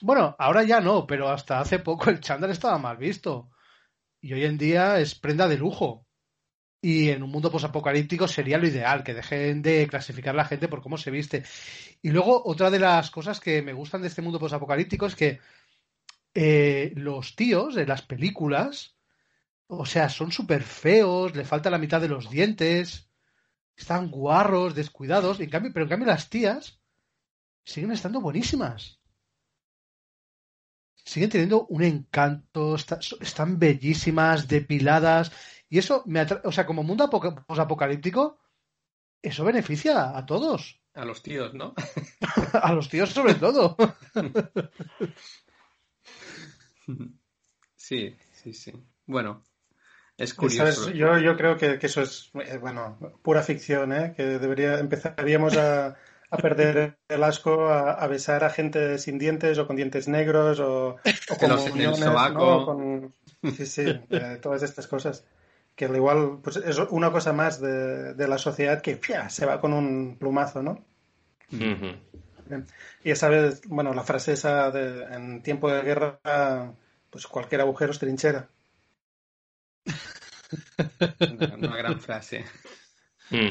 S3: bueno, ahora ya no, pero hasta hace poco el chándal estaba mal visto. Y hoy en día es prenda de lujo. Y en un mundo posapocalíptico sería lo ideal, que dejen de clasificar a la gente por cómo se viste. Y luego, otra de las cosas que me gustan de este mundo posapocalíptico es que eh, los tíos de las películas, o sea, son súper feos, le falta la mitad de los dientes, están guarros, descuidados, en cambio, pero en cambio las tías siguen estando buenísimas. Siguen teniendo un encanto, está- están bellísimas, depiladas, y eso me atra- o sea, como mundo apoca- posapocalíptico, eso beneficia a todos,
S6: A los tíos, ¿no? (laughs)
S3: a los tíos sobre todo. (laughs) (laughs)
S6: Sí, sí, sí. Bueno, es curioso.
S7: Yo, yo creo que, que eso es, eh, bueno, pura ficción, ¿eh? Que debería, empezaríamos a, a perder el asco a, a besar a gente sin dientes o con dientes negros o, o con
S6: sobaco.
S7: ¿no? Con- sí, sí, eh, todas estas cosas. Que al igual, pues es una cosa más de, de la sociedad que ¡fia! se va con un plumazo, ¿no? Bien. Y ya sabes, bueno, la frase esa de en tiempo de guerra, pues cualquier agujero es trinchera.
S6: Una, (laughs) una gran frase.
S5: Mm.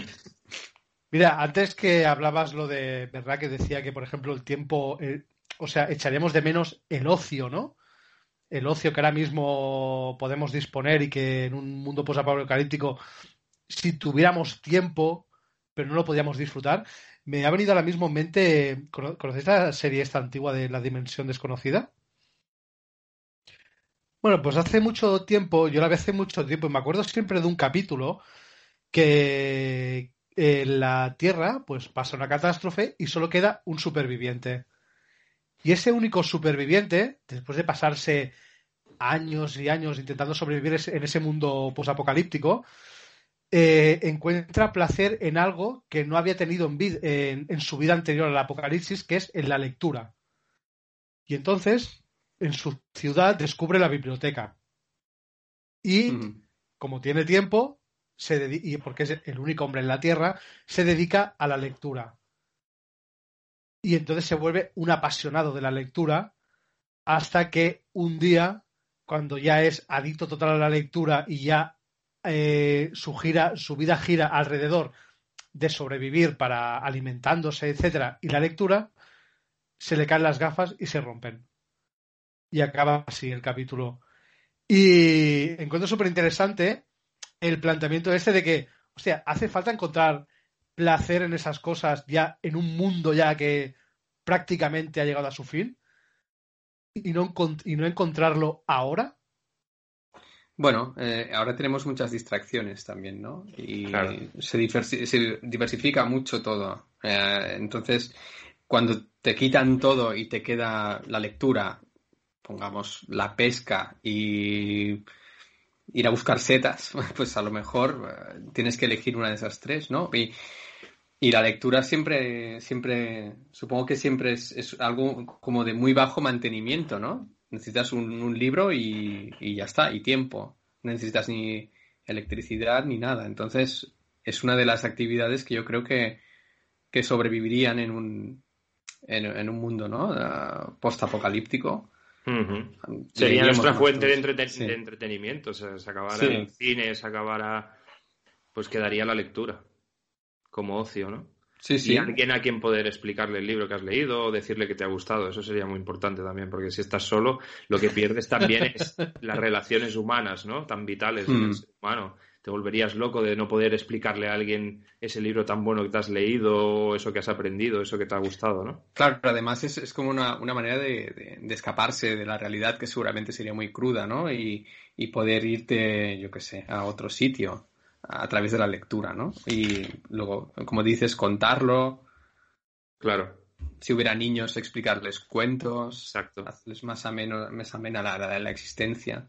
S3: Mira, antes que hablabas lo de, ¿verdad? Que decía que, por ejemplo, el tiempo, eh, o sea, echaríamos de menos el ocio, ¿no? El ocio que ahora mismo podemos disponer y que en un mundo posapocalíptico, si tuviéramos tiempo, pero no lo podíamos disfrutar, me ha venido ahora mismo en mente, ¿cono- ¿conocéis la serie esta antigua de La Dimensión Desconocida? Bueno, pues hace mucho tiempo, yo la vi hace mucho tiempo, y me acuerdo siempre de un capítulo que en la Tierra pues pasa una catástrofe y solo queda un superviviente. Y ese único superviviente, después de pasarse años y años intentando sobrevivir en ese mundo posapocalíptico, eh, encuentra placer en algo que no había tenido en, vid- en- en su vida anterior al apocalipsis, que es en la lectura. Y entonces, en su ciudad, descubre la biblioteca. Y como tiene tiempo, se y porque es el único hombre en la Tierra, se dedica a la lectura. Y entonces se vuelve un apasionado de la lectura hasta que un día, cuando ya es adicto total a la lectura y ya eh, su, gira, su vida gira alrededor de sobrevivir para alimentándose, etcétera, y la lectura, se le caen las gafas y se rompen. Y acaba así el capítulo. Y encuentro súper interesante el planteamiento este de que, o sea, hace falta encontrar placer en esas cosas ya en un mundo ya que prácticamente ha llegado a su fin y no, y no encontrarlo ahora.
S6: Bueno, eh, ahora tenemos muchas distracciones también, ¿no? Y se, diversifica mucho todo. Eh, entonces, cuando te quitan todo y te queda la lectura, pongamos la pesca y ir a buscar setas, (laughs) pues a lo mejor eh, tienes que elegir una de esas tres, ¿no? Y, y la lectura siempre, siempre, supongo que siempre es, es, algo como de muy bajo mantenimiento, ¿no? Necesitas un, libro y, ya está, y tiempo. No necesitas ni electricidad ni nada. Entonces, es una de las actividades que yo creo que, que sobrevivirían en un, en, un mundo, ¿no? Uh, Post-apocalíptico.
S5: Sería nuestra fuente de, entretenimiento. O sea, se acabara el cine, se acabara. Pues quedaría la lectura como ocio, ¿no?
S6: Sí, sí.
S5: Y alguien a quien poder explicarle el libro que has leído o decirle que te ha gustado. Eso sería muy importante también, porque si estás solo, lo que pierdes también es (laughs) las relaciones humanas, ¿no? Tan vitales del hmm. ser humano. Te volverías loco de no poder explicarle a alguien ese libro tan bueno que te has leído, eso que has aprendido, eso que te ha gustado, ¿no?
S6: Claro, pero además es, como una, manera de, escaparse de la realidad que seguramente sería muy cruda, ¿no? Y, y poder irte, yo qué sé, a otro sitio a través de la lectura, ¿no? Y luego, como dices, contarlo.
S5: Claro.
S6: Si hubiera niños, explicarles cuentos.
S5: Exacto.
S6: Hacerles más, ameno, más amena la, la, la existencia.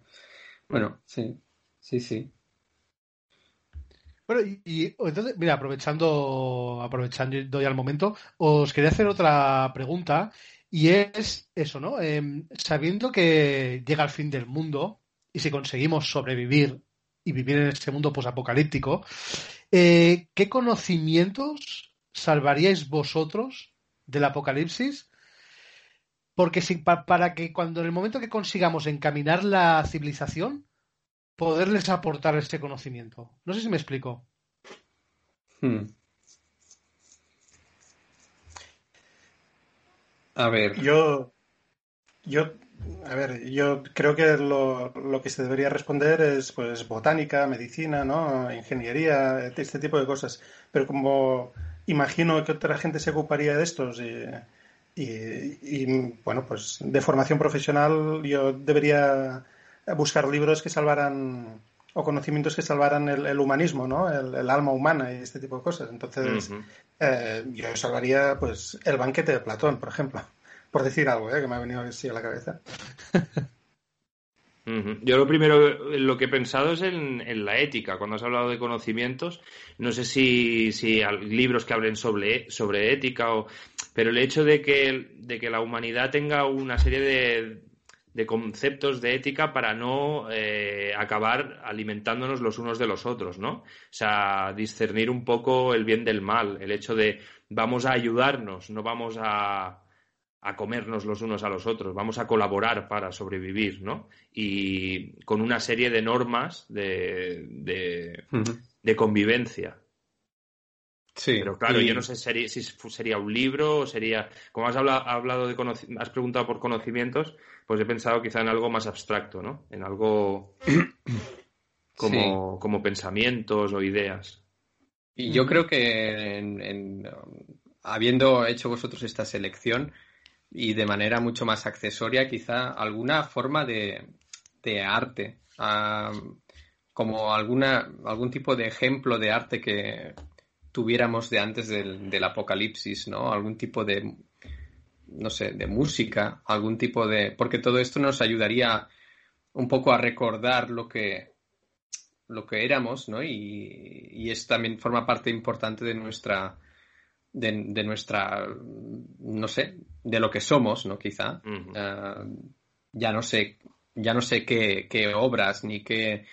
S6: Bueno, sí, sí, sí.
S3: Bueno, y, entonces, mira, aprovechando, aprovechando doy al momento, os quería hacer otra pregunta y es eso, ¿no? Em, sabiendo que llega el fin del mundo y si conseguimos sobrevivir y vivir en este mundo posapocalíptico, eh, ¿qué conocimientos salvaríais vosotros del apocalipsis? Porque si, para que cuando en el momento que consigamos encaminar la civilización, poderles aportar este conocimiento. No sé si me explico.
S6: Hmm. A ver.
S7: Yo, yo a ver, yo creo que lo, lo, que se debería responder es pues botánica, medicina, ¿no? Ingeniería, este tipo de cosas. Pero como imagino que otra gente se ocuparía de estos y, y, bueno, pues de formación profesional yo debería buscar libros que salvaran o conocimientos que salvaran el, humanismo, ¿no? El, alma humana y este tipo de cosas. Entonces, eh, yo salvaría pues el banquete de Platón, por ejemplo por decir algo, ¿eh? que me ha venido así a la cabeza. (laughs)
S5: Yo lo primero, lo que he pensado es en, la ética. Cuando has hablado de conocimientos, no sé si, si hay libros que hablen sobre, sobre ética, o, pero el hecho de que, de que la humanidad tenga una serie de, de conceptos de ética para no eh, acabar alimentándonos los unos de los otros, ¿no? O sea, discernir un poco el bien del mal, el hecho de vamos a ayudarnos, no vamos a, a comernos los unos a los otros, vamos a colaborar para sobrevivir, ¿no? Y con una serie de normas de, de, convivencia.
S6: Sí.
S5: Pero claro, yo no sé si sería un libro o sería. Como has hablado, de has preguntado por conocimientos, pues he pensado quizá en algo más abstracto, ¿no? En algo (coughs) como, como pensamientos o ideas.
S6: Y yo creo que habiendo hecho vosotros esta selección, y de manera mucho más accesoria quizá alguna forma de, de arte, como alguna, algún tipo de ejemplo de arte que tuviéramos de antes del, apocalipsis, ¿no? Algún tipo de, no sé, de música, algún tipo de... porque todo esto nos ayudaría un poco a recordar lo que, lo que éramos, ¿no? Y, y eso también forma parte importante de nuestra de, nuestra, no sé, de lo que somos, ¿no? Quizá. Eh, ya no sé, ya no sé qué, qué obras ni qué,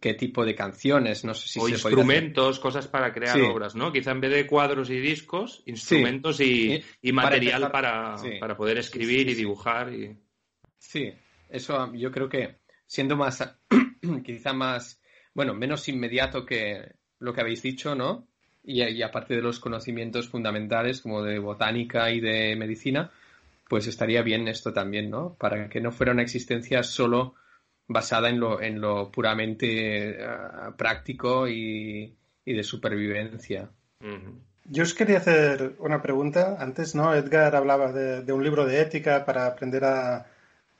S6: qué tipo de canciones, no sé si
S5: o instrumentos, cosas para crear obras, ¿no? Quizá en vez de cuadros y discos, instrumentos y, y, material para, para, poder escribir y dibujar. Y...
S6: Sí, eso yo creo que siendo más, (clears throat) quizá más bueno, menos inmediato que lo que habéis dicho, ¿no? Y, y aparte de los conocimientos fundamentales como de botánica y de medicina, pues estaría bien esto también, ¿no? Para que no fuera una existencia solo basada en lo, en lo puramente uh, práctico y, y, de supervivencia.
S7: Uh -huh. Yo os quería hacer una pregunta. Antes, ¿no? Edgar hablaba de, de un libro de ética para aprender a,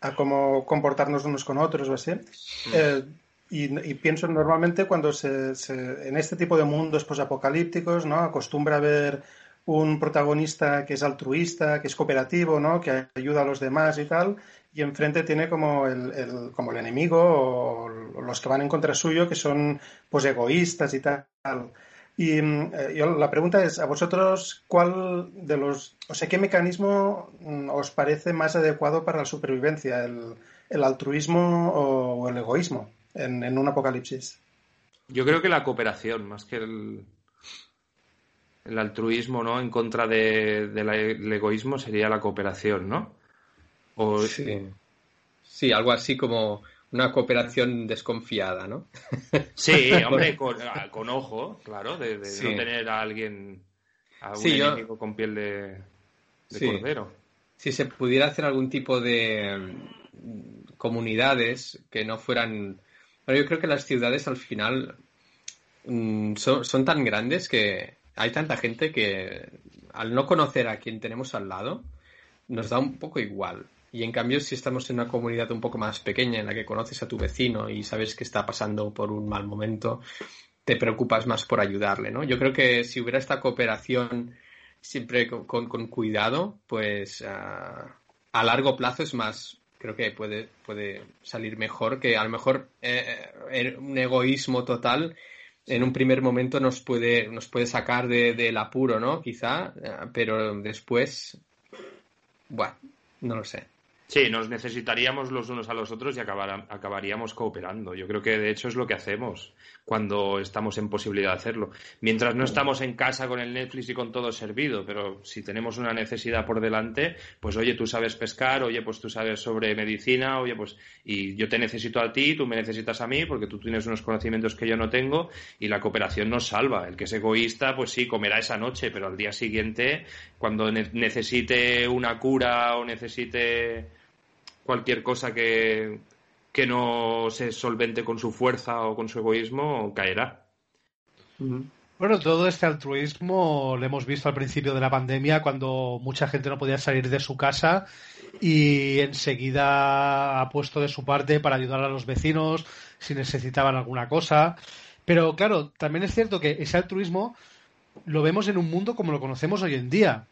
S7: a, cómo comportarnos unos con otros o así. Uh -huh. eh, y, y, pienso normalmente cuando se, se, en este tipo de mundos posapocalípticos, ¿no? Acostumbra a ver un protagonista que es altruista, que es cooperativo, ¿no? que ayuda a los demás y tal, y enfrente tiene como el, como el enemigo o los que van en contra suyo, que son pues egoístas y tal. Y eh, yo, la pregunta es, ¿a vosotros cuál de los, o sea, qué mecanismo mm, os parece más adecuado para la supervivencia, el, el altruismo o, el egoísmo en, en un apocalipsis?
S5: Yo creo que la cooperación, más que el, el altruismo, ¿no? En contra del de, de egoísmo sería la cooperación, ¿no?
S6: O... Sí. sí, algo así como una cooperación desconfiada, ¿no? (laughs)
S5: Sí, hombre, (laughs) con, con ojo, claro, de, de sí. no tener a alguien, a un sí, enemigo yo... con piel de, de sí. cordero.
S6: Si se pudiera hacer algún tipo de mm, comunidades que no fueran... Bueno, yo creo que las ciudades al final mmm, son, tan grandes que hay tanta gente que al no conocer a quien tenemos al lado, nos da un poco igual. Y en cambio, si estamos en una comunidad un poco más pequeña en la que conoces a tu vecino y sabes que está pasando por un mal momento, te preocupas más por ayudarle, ¿no? Yo creo que si hubiera esta cooperación siempre con, con, con cuidado, pues uh, a largo plazo es más, creo que puede, puede salir mejor que a lo mejor eh, eh un egoísmo total en un primer momento nos puede, nos puede sacar del de, de apuro, ¿no? Quizá, pero después, bueno, no lo sé.
S5: Sí, nos necesitaríamos los unos a los otros y acabar, acabaríamos cooperando. Yo creo que de hecho es lo que hacemos cuando estamos en posibilidad de hacerlo. Mientras no estamos en casa con el Netflix y con todo servido, pero si tenemos una necesidad por delante, pues oye, tú sabes pescar, oye, pues tú sabes sobre medicina, oye, pues y yo te necesito a ti, tú me necesitas a mí, porque tú tienes unos conocimientos que yo no tengo y la cooperación nos salva. El que es egoísta, pues sí, comerá esa noche, pero al día siguiente, cuando ne necesite una cura o necesite cualquier cosa que, que no se solvente con su fuerza o con su egoísmo caerá.
S3: Bueno, todo este altruismo lo hemos visto al principio de la pandemia cuando mucha gente no podía salir de su casa y enseguida ha puesto de su parte para ayudar a los vecinos si necesitaban alguna cosa. Pero claro, también es cierto que ese altruismo lo vemos en un mundo como lo conocemos hoy en día.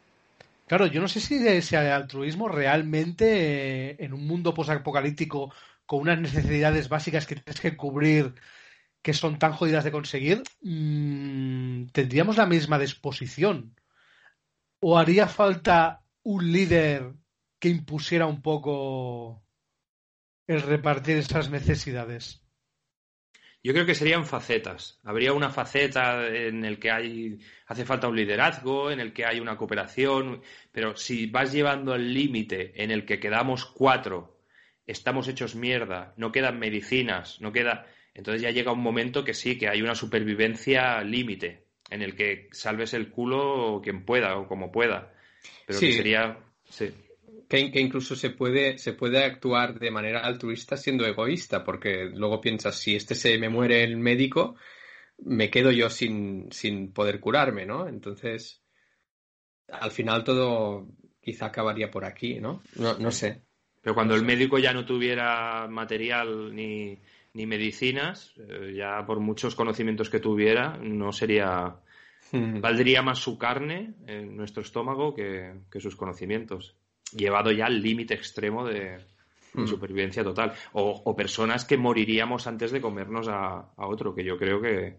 S3: Claro, yo no sé si ese altruismo realmente eh, en un mundo posapocalíptico con unas necesidades básicas que tienes que cubrir que son tan jodidas de conseguir, mmm, tendríamos la misma disposición. ¿O haría falta un líder que impusiera un poco el repartir esas necesidades?
S5: Yo creo que serían facetas. Habría una faceta en el que hay, hace falta un liderazgo, en el que hay una cooperación, pero si vas llevando el límite en el que quedamos cuatro, estamos hechos mierda, no quedan medicinas, no queda, entonces ya llega un momento que sí, que hay una supervivencia límite, en el que salves el culo quien pueda o como pueda. Pero sí. que sería, sí
S6: que, que, incluso se puede, se puede actuar de manera altruista siendo egoísta, porque luego piensas, si este se me muere el médico, me quedo yo sin, sin poder curarme, ¿no? Entonces, al final todo quizá acabaría por aquí, ¿no? No, no sé.
S5: Pero cuando el médico ya no tuviera material ni, ni medicinas, eh, ya por muchos conocimientos que tuviera, no sería. Hmm. Valdría más su carne en nuestro estómago que, que sus conocimientos llevado ya al límite extremo de, de mm. supervivencia total. O, o, personas que moriríamos antes de comernos a, a, otro, que yo creo que.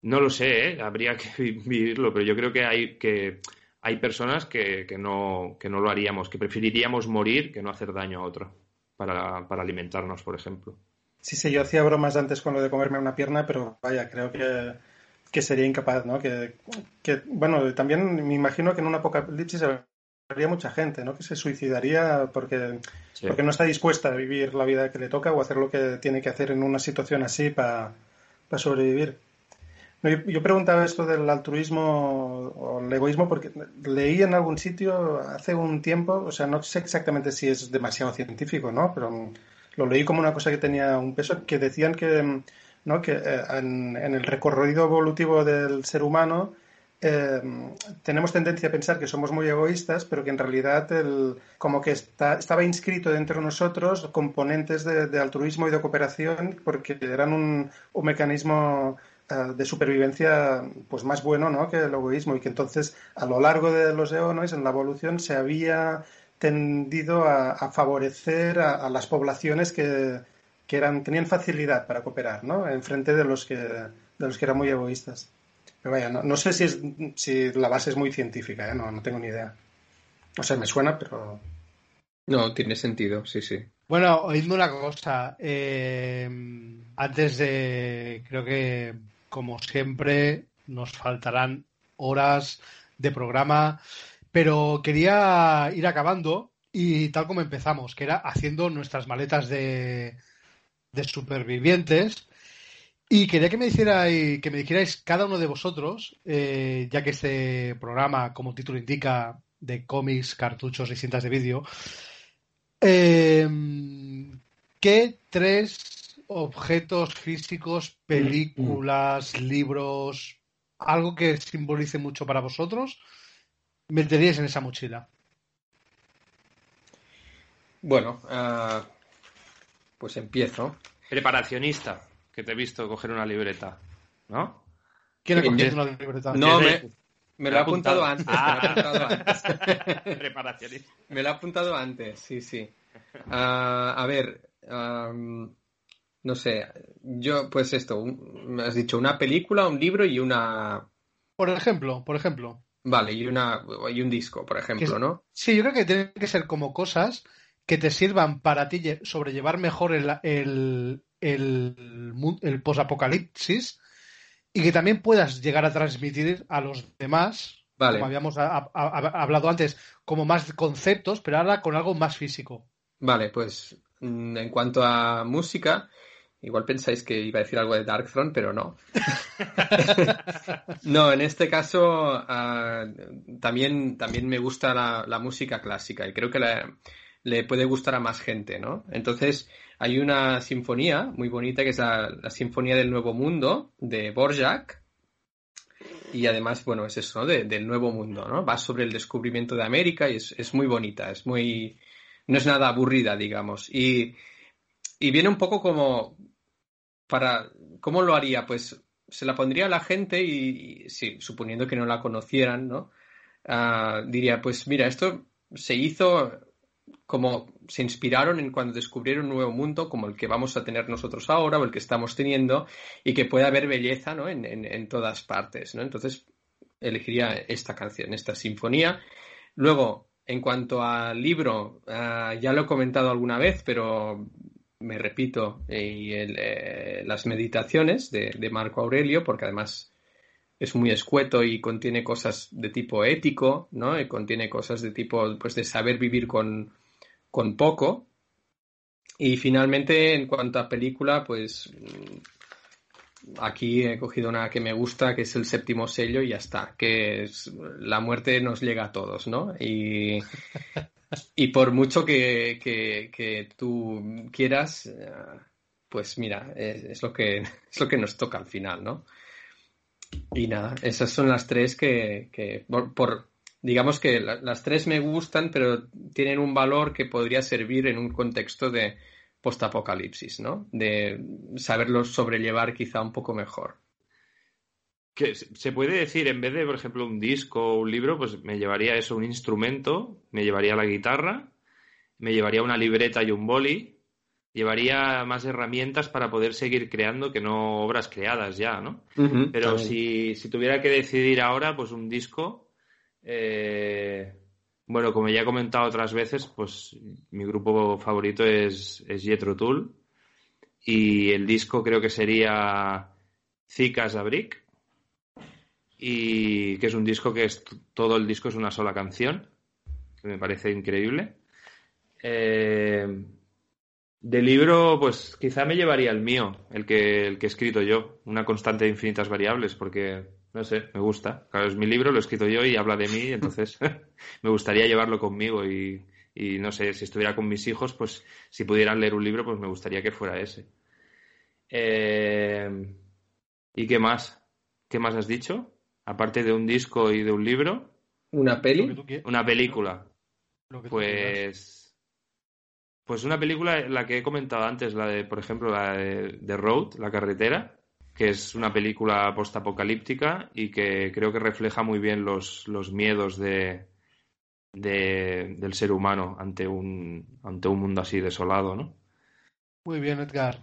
S5: No lo sé, ¿eh? habría que (laughs) vivirlo, pero yo creo que hay, que hay personas que, que, no, que no lo haríamos, que preferiríamos morir que no hacer daño a otro para, para alimentarnos, por ejemplo.
S7: Sí, sí, yo hacía bromas antes con lo de comerme una pierna, pero vaya, creo que, que sería incapaz, ¿no? Que, que, bueno, también me imagino que en un apocalipsis encontraría mucha gente, ¿no? Que se suicidaría porque,
S5: Sí.
S7: porque no está dispuesta a vivir la vida que le toca o hacer lo que tiene que hacer en una situación así para sobrevivir. Yo, preguntaba esto del altruismo o el egoísmo porque leí en algún sitio hace un tiempo, o sea, no sé exactamente si es demasiado científico, ¿no? Pero lo leí como una cosa que tenía un peso, que decían que, ¿no? que eh, en, el recorrido evolutivo del ser humano eh, tenemos tendencia a pensar que somos muy egoístas, pero que en realidad el, como que está, estaba inscrito dentro de nosotros componentes de, de altruismo y de cooperación porque eran un, un mecanismo eh, de supervivencia pues más bueno ¿no? que el egoísmo y que entonces a lo largo de los eones en la evolución se había tendido a, a favorecer a, a, las poblaciones que, que eran, tenían facilidad para cooperar ¿no? en frente de los que, de los que eran muy egoístas. Pero vaya, no, no sé si, es, si la base es muy científica, ¿eh? no, no tengo ni idea. O sea, me suena, pero...
S6: No, tiene sentido, sí, sí.
S3: Bueno, oídme una cosa. Eh, antes de, creo que, como siempre, nos faltarán horas de programa, pero quería ir acabando y tal como empezamos, que era haciendo nuestras maletas de, supervivientes. Y quería que me hicierais, que me dijerais cada uno de vosotros, eh, ya que este programa, como título indica, de cómics, cartuchos y cintas de vídeo, eh, ¿qué tres objetos físicos, películas, libros, algo que simbolice mucho para vosotros, meteríais en esa mochila?
S6: Bueno, uh, pues empiezo.
S5: Preparacionista, que te he visto coger una libreta, ¿no?
S3: ¿Quién ha cogido una libreta?
S6: No, me, me lo he apuntado antes.
S5: Ah.
S6: Me lo he apuntado antes. (laughs)
S5: Preparacionista.
S6: Me lo he apuntado antes, sí, sí. Uh, a ver, um, no sé, yo, pues esto, un, me has dicho una película, un libro y una.
S3: Por ejemplo, por ejemplo.
S6: Vale, y una y un disco, por ejemplo,
S3: que,
S6: ¿no?
S3: Sí, yo creo que tienen que ser como cosas que te sirvan para ti sobrellevar mejor el, el, el, el posapocalipsis y que también puedas llegar a transmitir a los demás,
S6: vale.
S3: como habíamos a, a, a, hablado antes, como más conceptos, pero ahora con algo más físico.
S6: Vale, pues mm, en cuanto a música, igual pensáis que iba a decir algo de Dark Throne, pero no. (laughs) no, en este caso uh, también, también me gusta la, música clásica y creo que le puede gustar a más gente, ¿no? Entonces, hay una sinfonía muy bonita que es la, Sinfonía del Nuevo Mundo de Borjak. Y además, bueno, es eso, ¿no? De, del Nuevo Mundo, ¿no? Va sobre el descubrimiento de América y es, es, muy bonita, es muy... No es nada aburrida, digamos. Y, y viene un poco como para... ¿Cómo lo haría? Pues se la pondría a la gente y, y suponiendo que no la conocieran, ¿no? Uh, diría, pues mira, esto se hizo como se inspiraron en cuando descubrieron un nuevo mundo como el que vamos a tener nosotros ahora o el que estamos teniendo y que puede haber belleza ¿no? en, en, en, todas partes. ¿no? Entonces elegiría esta canción, esta sinfonía. Luego, en cuanto al libro, uh, ya lo he comentado alguna vez, pero me repito, y el, eh, las meditaciones de, de Marco Aurelio, porque además es muy escueto y contiene cosas de tipo ético, ¿no? Y contiene cosas de tipo, pues, de saber vivir con, con poco. Y finalmente, en cuanto a película, pues aquí he cogido una que me gusta, que es el séptimo sello y ya está, que es la muerte nos llega a todos, ¿no? Y, y por mucho que, que, que tú quieras, pues mira, es, lo que, (laughs) es lo que nos toca al final, ¿no? Y nada, esas son las tres que, que por, digamos que la, las tres me gustan, pero tienen un valor que podría servir en un contexto de postapocalipsis, ¿no? De saberlos sobrellevar quizá un poco mejor.
S5: Que se puede decir, en vez de, por ejemplo, un disco o un libro, pues me llevaría eso, un instrumento, me llevaría la guitarra, me llevaría una libreta y un boli, llevaría más herramientas para poder seguir creando que no obras creadas ya, ¿no?
S6: Uh -huh,
S5: Pero si, si, tuviera que decidir ahora, pues un disco, eh, bueno, como ya he comentado otras veces, pues mi grupo favorito es, es Jethro Tull y el disco creo que sería Zicas a Brick y que es un disco que es todo el disco es una sola canción me parece increíble. Eh, de libro, pues quizá me llevaría el mío, el que, el que he escrito yo, una constante de infinitas variables, porque, no sé, me gusta. Claro, es mi libro, lo he escrito yo y habla de mí, entonces (laughs) me gustaría llevarlo conmigo y, y, no sé, si estuviera con mis hijos, pues si pudieran leer un libro, pues me gustaría que fuera ese. Eh, ¿Y qué más? ¿Qué más has dicho? Aparte de un disco y de un libro.
S6: ¿Una peli?
S5: Una película. Pues. Pues una película, la que he comentado antes, la de, por ejemplo, la de The Road, La Carretera, que es una película postapocalíptica y que creo que refleja muy bien los, los miedos de, de, del ser humano ante un, ante un mundo así desolado, ¿no?
S3: Muy bien, Edgar.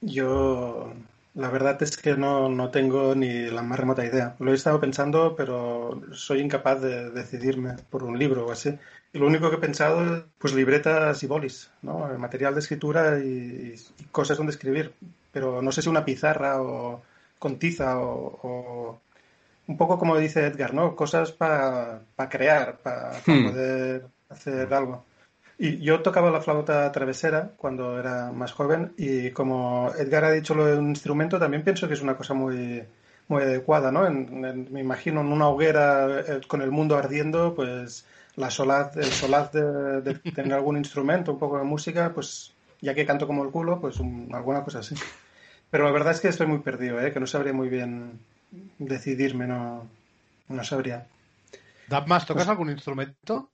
S7: Yo, la verdad es que no, no tengo ni la más remota idea. Lo he estado pensando, pero soy incapaz de decidirme por un libro o así. Y lo único que he pensado es, pues, libretas y bolis, ¿no? Material de escritura y, y cosas donde escribir. Pero no sé si una pizarra o con tiza o, o un poco como dice Edgar, ¿no? Cosas para crear, para
S6: Hmm.
S7: poder hacer algo. Y yo tocaba la flauta travesera cuando era más joven y como Edgar ha dicho lo de un instrumento, también pienso que es una cosa muy, muy adecuada, ¿no? En- en- me imagino en una hoguera eh, con el mundo ardiendo, pues la solaz, el solaz de, de tener algún instrumento, un poco de música, pues ya que canto como el culo, pues un- alguna cosa así. Pero la verdad es que estoy muy perdido, ¿eh? Que no sabría muy bien decidirme, no, no sabría.
S3: Dabmas, ¿tocas algún instrumento?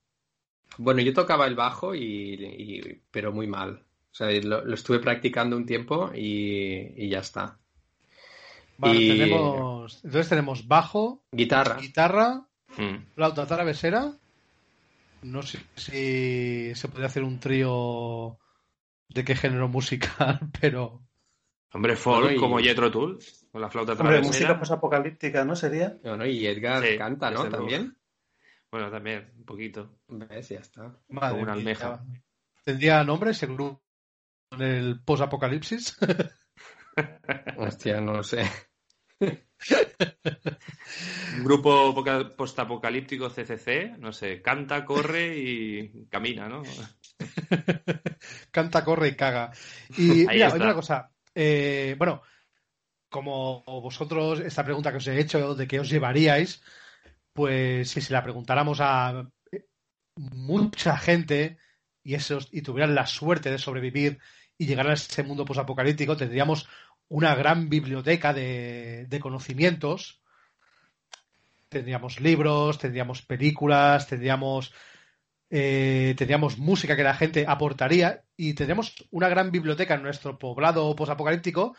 S6: Bueno, yo tocaba el bajo y, y- pero muy mal. O sea, lo, lo estuve practicando un tiempo y, y ya está.
S3: Vale,
S6: Y-
S3: tenemos, entonces tenemos bajo,
S6: Guitarra.
S3: guitarra,
S5: Mm.
S3: flauta travesera. No sé si se podría hacer un trío de qué género musical, (laughs) pero
S5: Hombre, folk
S6: Bueno, y-
S5: como Jethro Tull, con la flauta
S7: Hombre,
S5: travesera.
S7: música posapocalíptica, ¿no? Sería.
S6: Bueno, y Edgar
S5: Sí,
S6: canta, ¿no?
S5: luego.
S6: También.
S5: Bueno, también, un poquito.
S6: ¿Ves? Ya está.
S3: madre
S5: Como una
S3: mía.
S5: almeja.
S3: ¿Tendría nombre ese grupo en el post-apocalipsis? (laughs)
S6: Hostia, no lo sé.
S5: Un grupo poca- postapocalíptico CCC, no sé, canta, corre y camina, ¿no? (laughs)
S3: Canta, corre y caga. Y
S5: Ahí
S3: mira,
S5: está.
S3: otra cosa. Eh, bueno, como vosotros, esta pregunta que os he hecho de qué os llevaríais, pues si se la preguntáramos a mucha gente y, esos, y tuvieran la suerte de sobrevivir y llegar a ese mundo posapocalíptico, tendríamos una gran biblioteca de, de conocimientos. Tendríamos libros, tendríamos películas, tendríamos eh, tendríamos música que la gente aportaría y tendríamos una gran biblioteca en nuestro poblado posapocalíptico.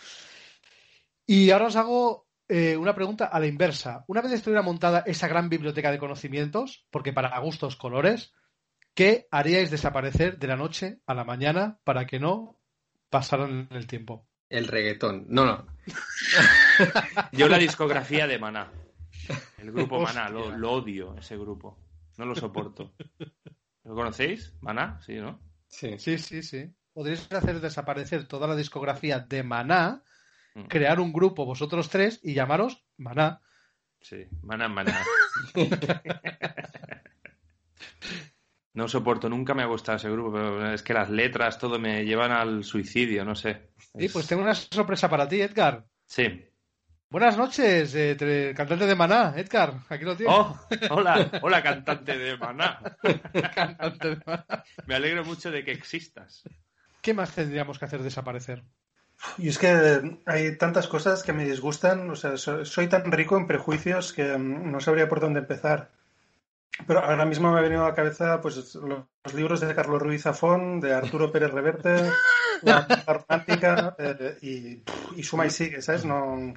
S3: Y ahora os hago eh, una pregunta a la inversa. Una vez estuviera montada esa gran biblioteca de conocimientos, porque para gustos colores, ¿qué haríais desaparecer de la noche a la mañana para que no pasaran el tiempo?
S6: El reggaetón. No, no. (laughs)
S5: Yo la discografía de Maná. El grupo
S3: Hostia.
S5: Maná, lo, lo odio, ese grupo. No lo soporto. ¿Lo conocéis? Maná, sí, ¿no?
S6: Sí.
S3: Sí, sí, sí. Podríais hacer desaparecer toda la discografía de Maná,
S5: Mm.
S3: crear un grupo vosotros tres y llamaros Maná.
S5: Sí, Maná, Maná. No soporto, nunca me ha gustado ese grupo, pero es que las letras, todo me llevan al suicidio, no sé.
S3: Y pues tengo una sorpresa para ti, Edgar.
S5: Sí.
S3: Buenas noches, eh, tre- cantante de Maná, Edgar. Aquí lo tienes.
S5: Oh, hola, hola cantante de Maná. (laughs)
S3: Cantante de Maná.
S5: Me alegro mucho de que existas.
S3: ¿Qué más tendríamos que hacer desaparecer?
S7: Y es que hay tantas cosas que me disgustan, o sea, so- soy tan rico en prejuicios que mm, no sabría por dónde empezar. Pero ahora mismo me ha venido a la cabeza pues lo- los libros de Carlos Ruiz Zafón, de Arturo Pérez Reverte, (laughs) la romántica eh, y, y suma y sigue, ¿sabes? No,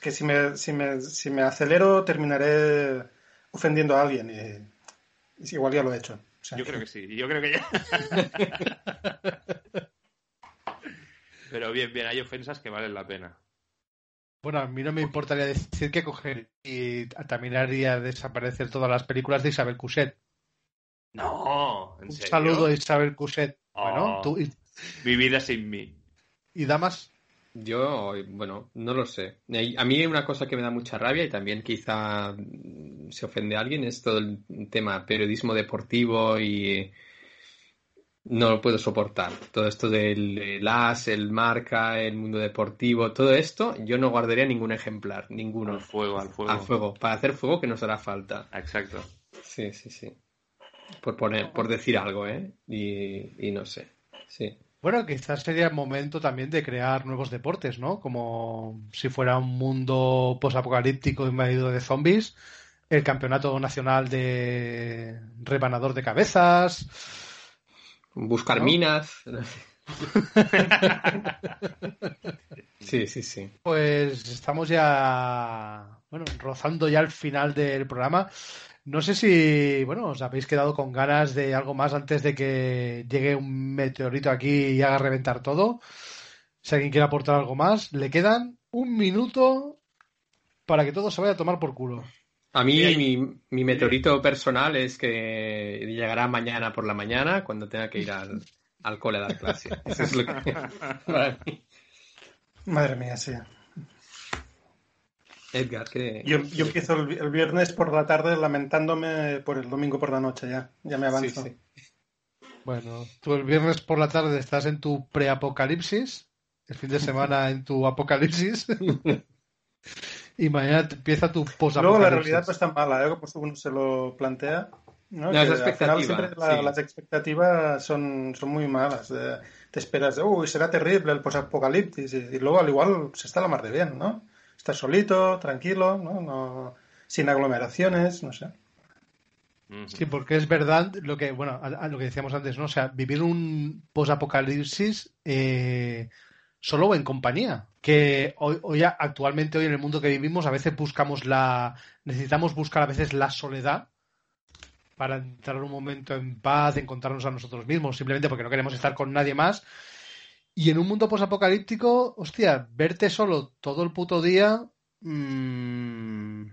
S7: que si me, si me, si me acelero terminaré ofendiendo a alguien y, y igual ya lo he hecho. O sea,
S5: Yo creo que sí, yo creo que ya. (laughs) Pero bien, bien, hay ofensas que valen la pena.
S3: Bueno, a mí no me importaría decir que coger y también haría desaparecer todas las películas de Isabel Cuset.
S5: No, en
S3: Un
S5: serio.
S3: saludo a Isabel Cuset. Bueno,
S5: Oh.
S3: tú y,
S5: Mi vida sin mí.
S3: y damas.
S6: Yo, bueno, no lo sé. A mí una cosa que me da mucha rabia y también quizá mm, se ofende a alguien es todo el tema periodismo deportivo y no lo puedo soportar. Todo esto del as, el marca, el mundo deportivo, todo esto, yo no guardaría ningún ejemplar, ninguno.
S5: Al fuego, al fuego.
S6: Al fuego, para hacer fuego que nos hará falta.
S5: Exacto.
S6: Sí, sí, sí. Por poner, por decir algo, ¿eh? Y, y no sé. Sí.
S3: Bueno, quizás sería el momento también de crear nuevos deportes, ¿no? Como si fuera un mundo posapocalíptico invadido de zombies, el campeonato nacional de rebanador de cabezas.
S6: Buscar
S3: ¿No?
S6: minas. (laughs) sí, sí, sí.
S3: Pues estamos ya, bueno, rozando ya el final del programa. No sé si, bueno, os habéis quedado con ganas de algo más antes de que llegue un meteorito aquí y haga reventar todo. Si alguien quiere aportar algo más, le quedan un minuto para que todo se vaya a tomar por culo.
S6: A mí mi, mi meteorito personal es que llegará mañana por la mañana cuando tenga que ir al, al cole a dar clase. Eso es lo que (laughs) para mí.
S7: Madre mía, sí.
S6: Edgar, que
S7: Yo, yo empiezo el, vi- el viernes por la tarde lamentándome por el domingo por la noche ya. Ya me avanzo.
S6: Sí,
S3: Bueno, tú el viernes por la tarde estás en tu preapocalipsis, el fin de semana (laughs) en tu apocalipsis, y mañana te empieza tu posapocalipsis.
S7: Luego la realidad no es tan mala, ¿eh? Pues uno se lo plantea. ¿no?
S6: Es
S7: al final siempre la-
S6: sí.
S7: las expectativas son, son muy malas. Eh, te esperas, uy, será terrible el posapocalipsis. Y, y luego al igual se está la mar de bien, ¿no? Estás solito, tranquilo, ¿no? no sin aglomeraciones, no sé.
S3: Sí, porque es verdad lo que, bueno, a- a lo que decíamos antes, ¿no? O sea, vivir un posapocalipsis eh, solo o en compañía. Que hoy, hoy, actualmente, hoy en el mundo que vivimos, a veces buscamos la. Necesitamos buscar a veces la soledad para entrar un momento en paz, encontrarnos a nosotros mismos, simplemente porque no queremos estar con nadie más. Y en un mundo posapocalíptico, hostia, verte solo todo el puto día. mm,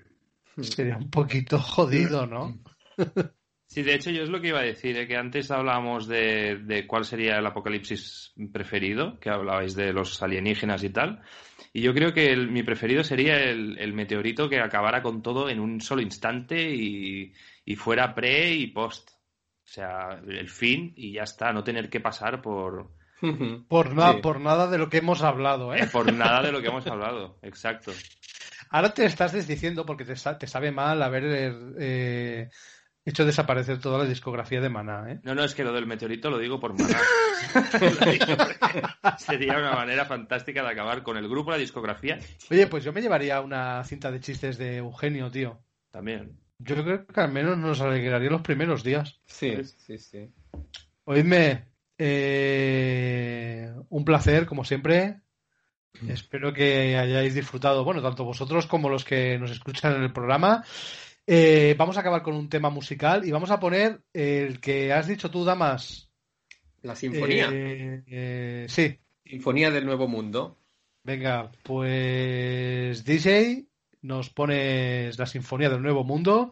S3: sería un poquito jodido, ¿no? (laughs)
S5: Sí, de hecho yo es lo que iba a decir, ¿eh? que antes hablábamos de, de cuál sería el apocalipsis preferido, que hablabais de los alienígenas y tal, y yo creo que el- mi preferido sería el, el meteorito que acabara con todo en un solo instante y, y fuera pre y post. O sea, el fin y ya está, no tener que pasar por,
S3: Por nada,
S5: Sí.
S3: por nada de lo que hemos hablado, ¿eh?
S5: por nada de lo que hemos (laughs) hablado. Exacto.
S3: Ahora te estás desdiciendo porque te, sa- te sabe mal haber eh, hecho desaparecer toda la discografía de Maná, ¿eh?
S5: No, no, es que lo del meteorito lo digo por maná. (laughs) Sería una manera fantástica de acabar con el grupo, la discografía.
S3: Oye, pues yo me llevaría una cinta de chistes de Eugenio, tío.
S5: También.
S3: Yo creo que al menos nos alegraría los primeros días.
S6: Sí, sí, sí.
S3: Oídme, eh, un placer, como siempre. Espero que hayáis disfrutado, bueno, tanto vosotros como los que nos escuchan en el programa. Eh, vamos a acabar con un tema musical y vamos a poner el que has dicho tú, Damas.
S6: La sinfonía.
S3: Eh, eh, sí.
S6: Sinfonía del Nuevo Mundo.
S3: Venga, pues DJ, nos pones la Sinfonía del Nuevo Mundo.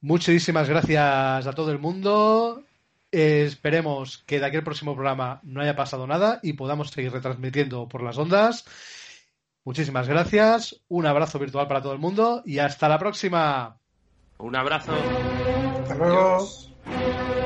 S3: Muchísimas gracias a todo el mundo. Eh, esperemos que de aquí al próximo programa no haya pasado nada y podamos seguir retransmitiendo por las ondas. Muchísimas gracias, un abrazo virtual para todo el mundo y hasta la próxima.
S5: Un abrazo.
S7: Hasta luego.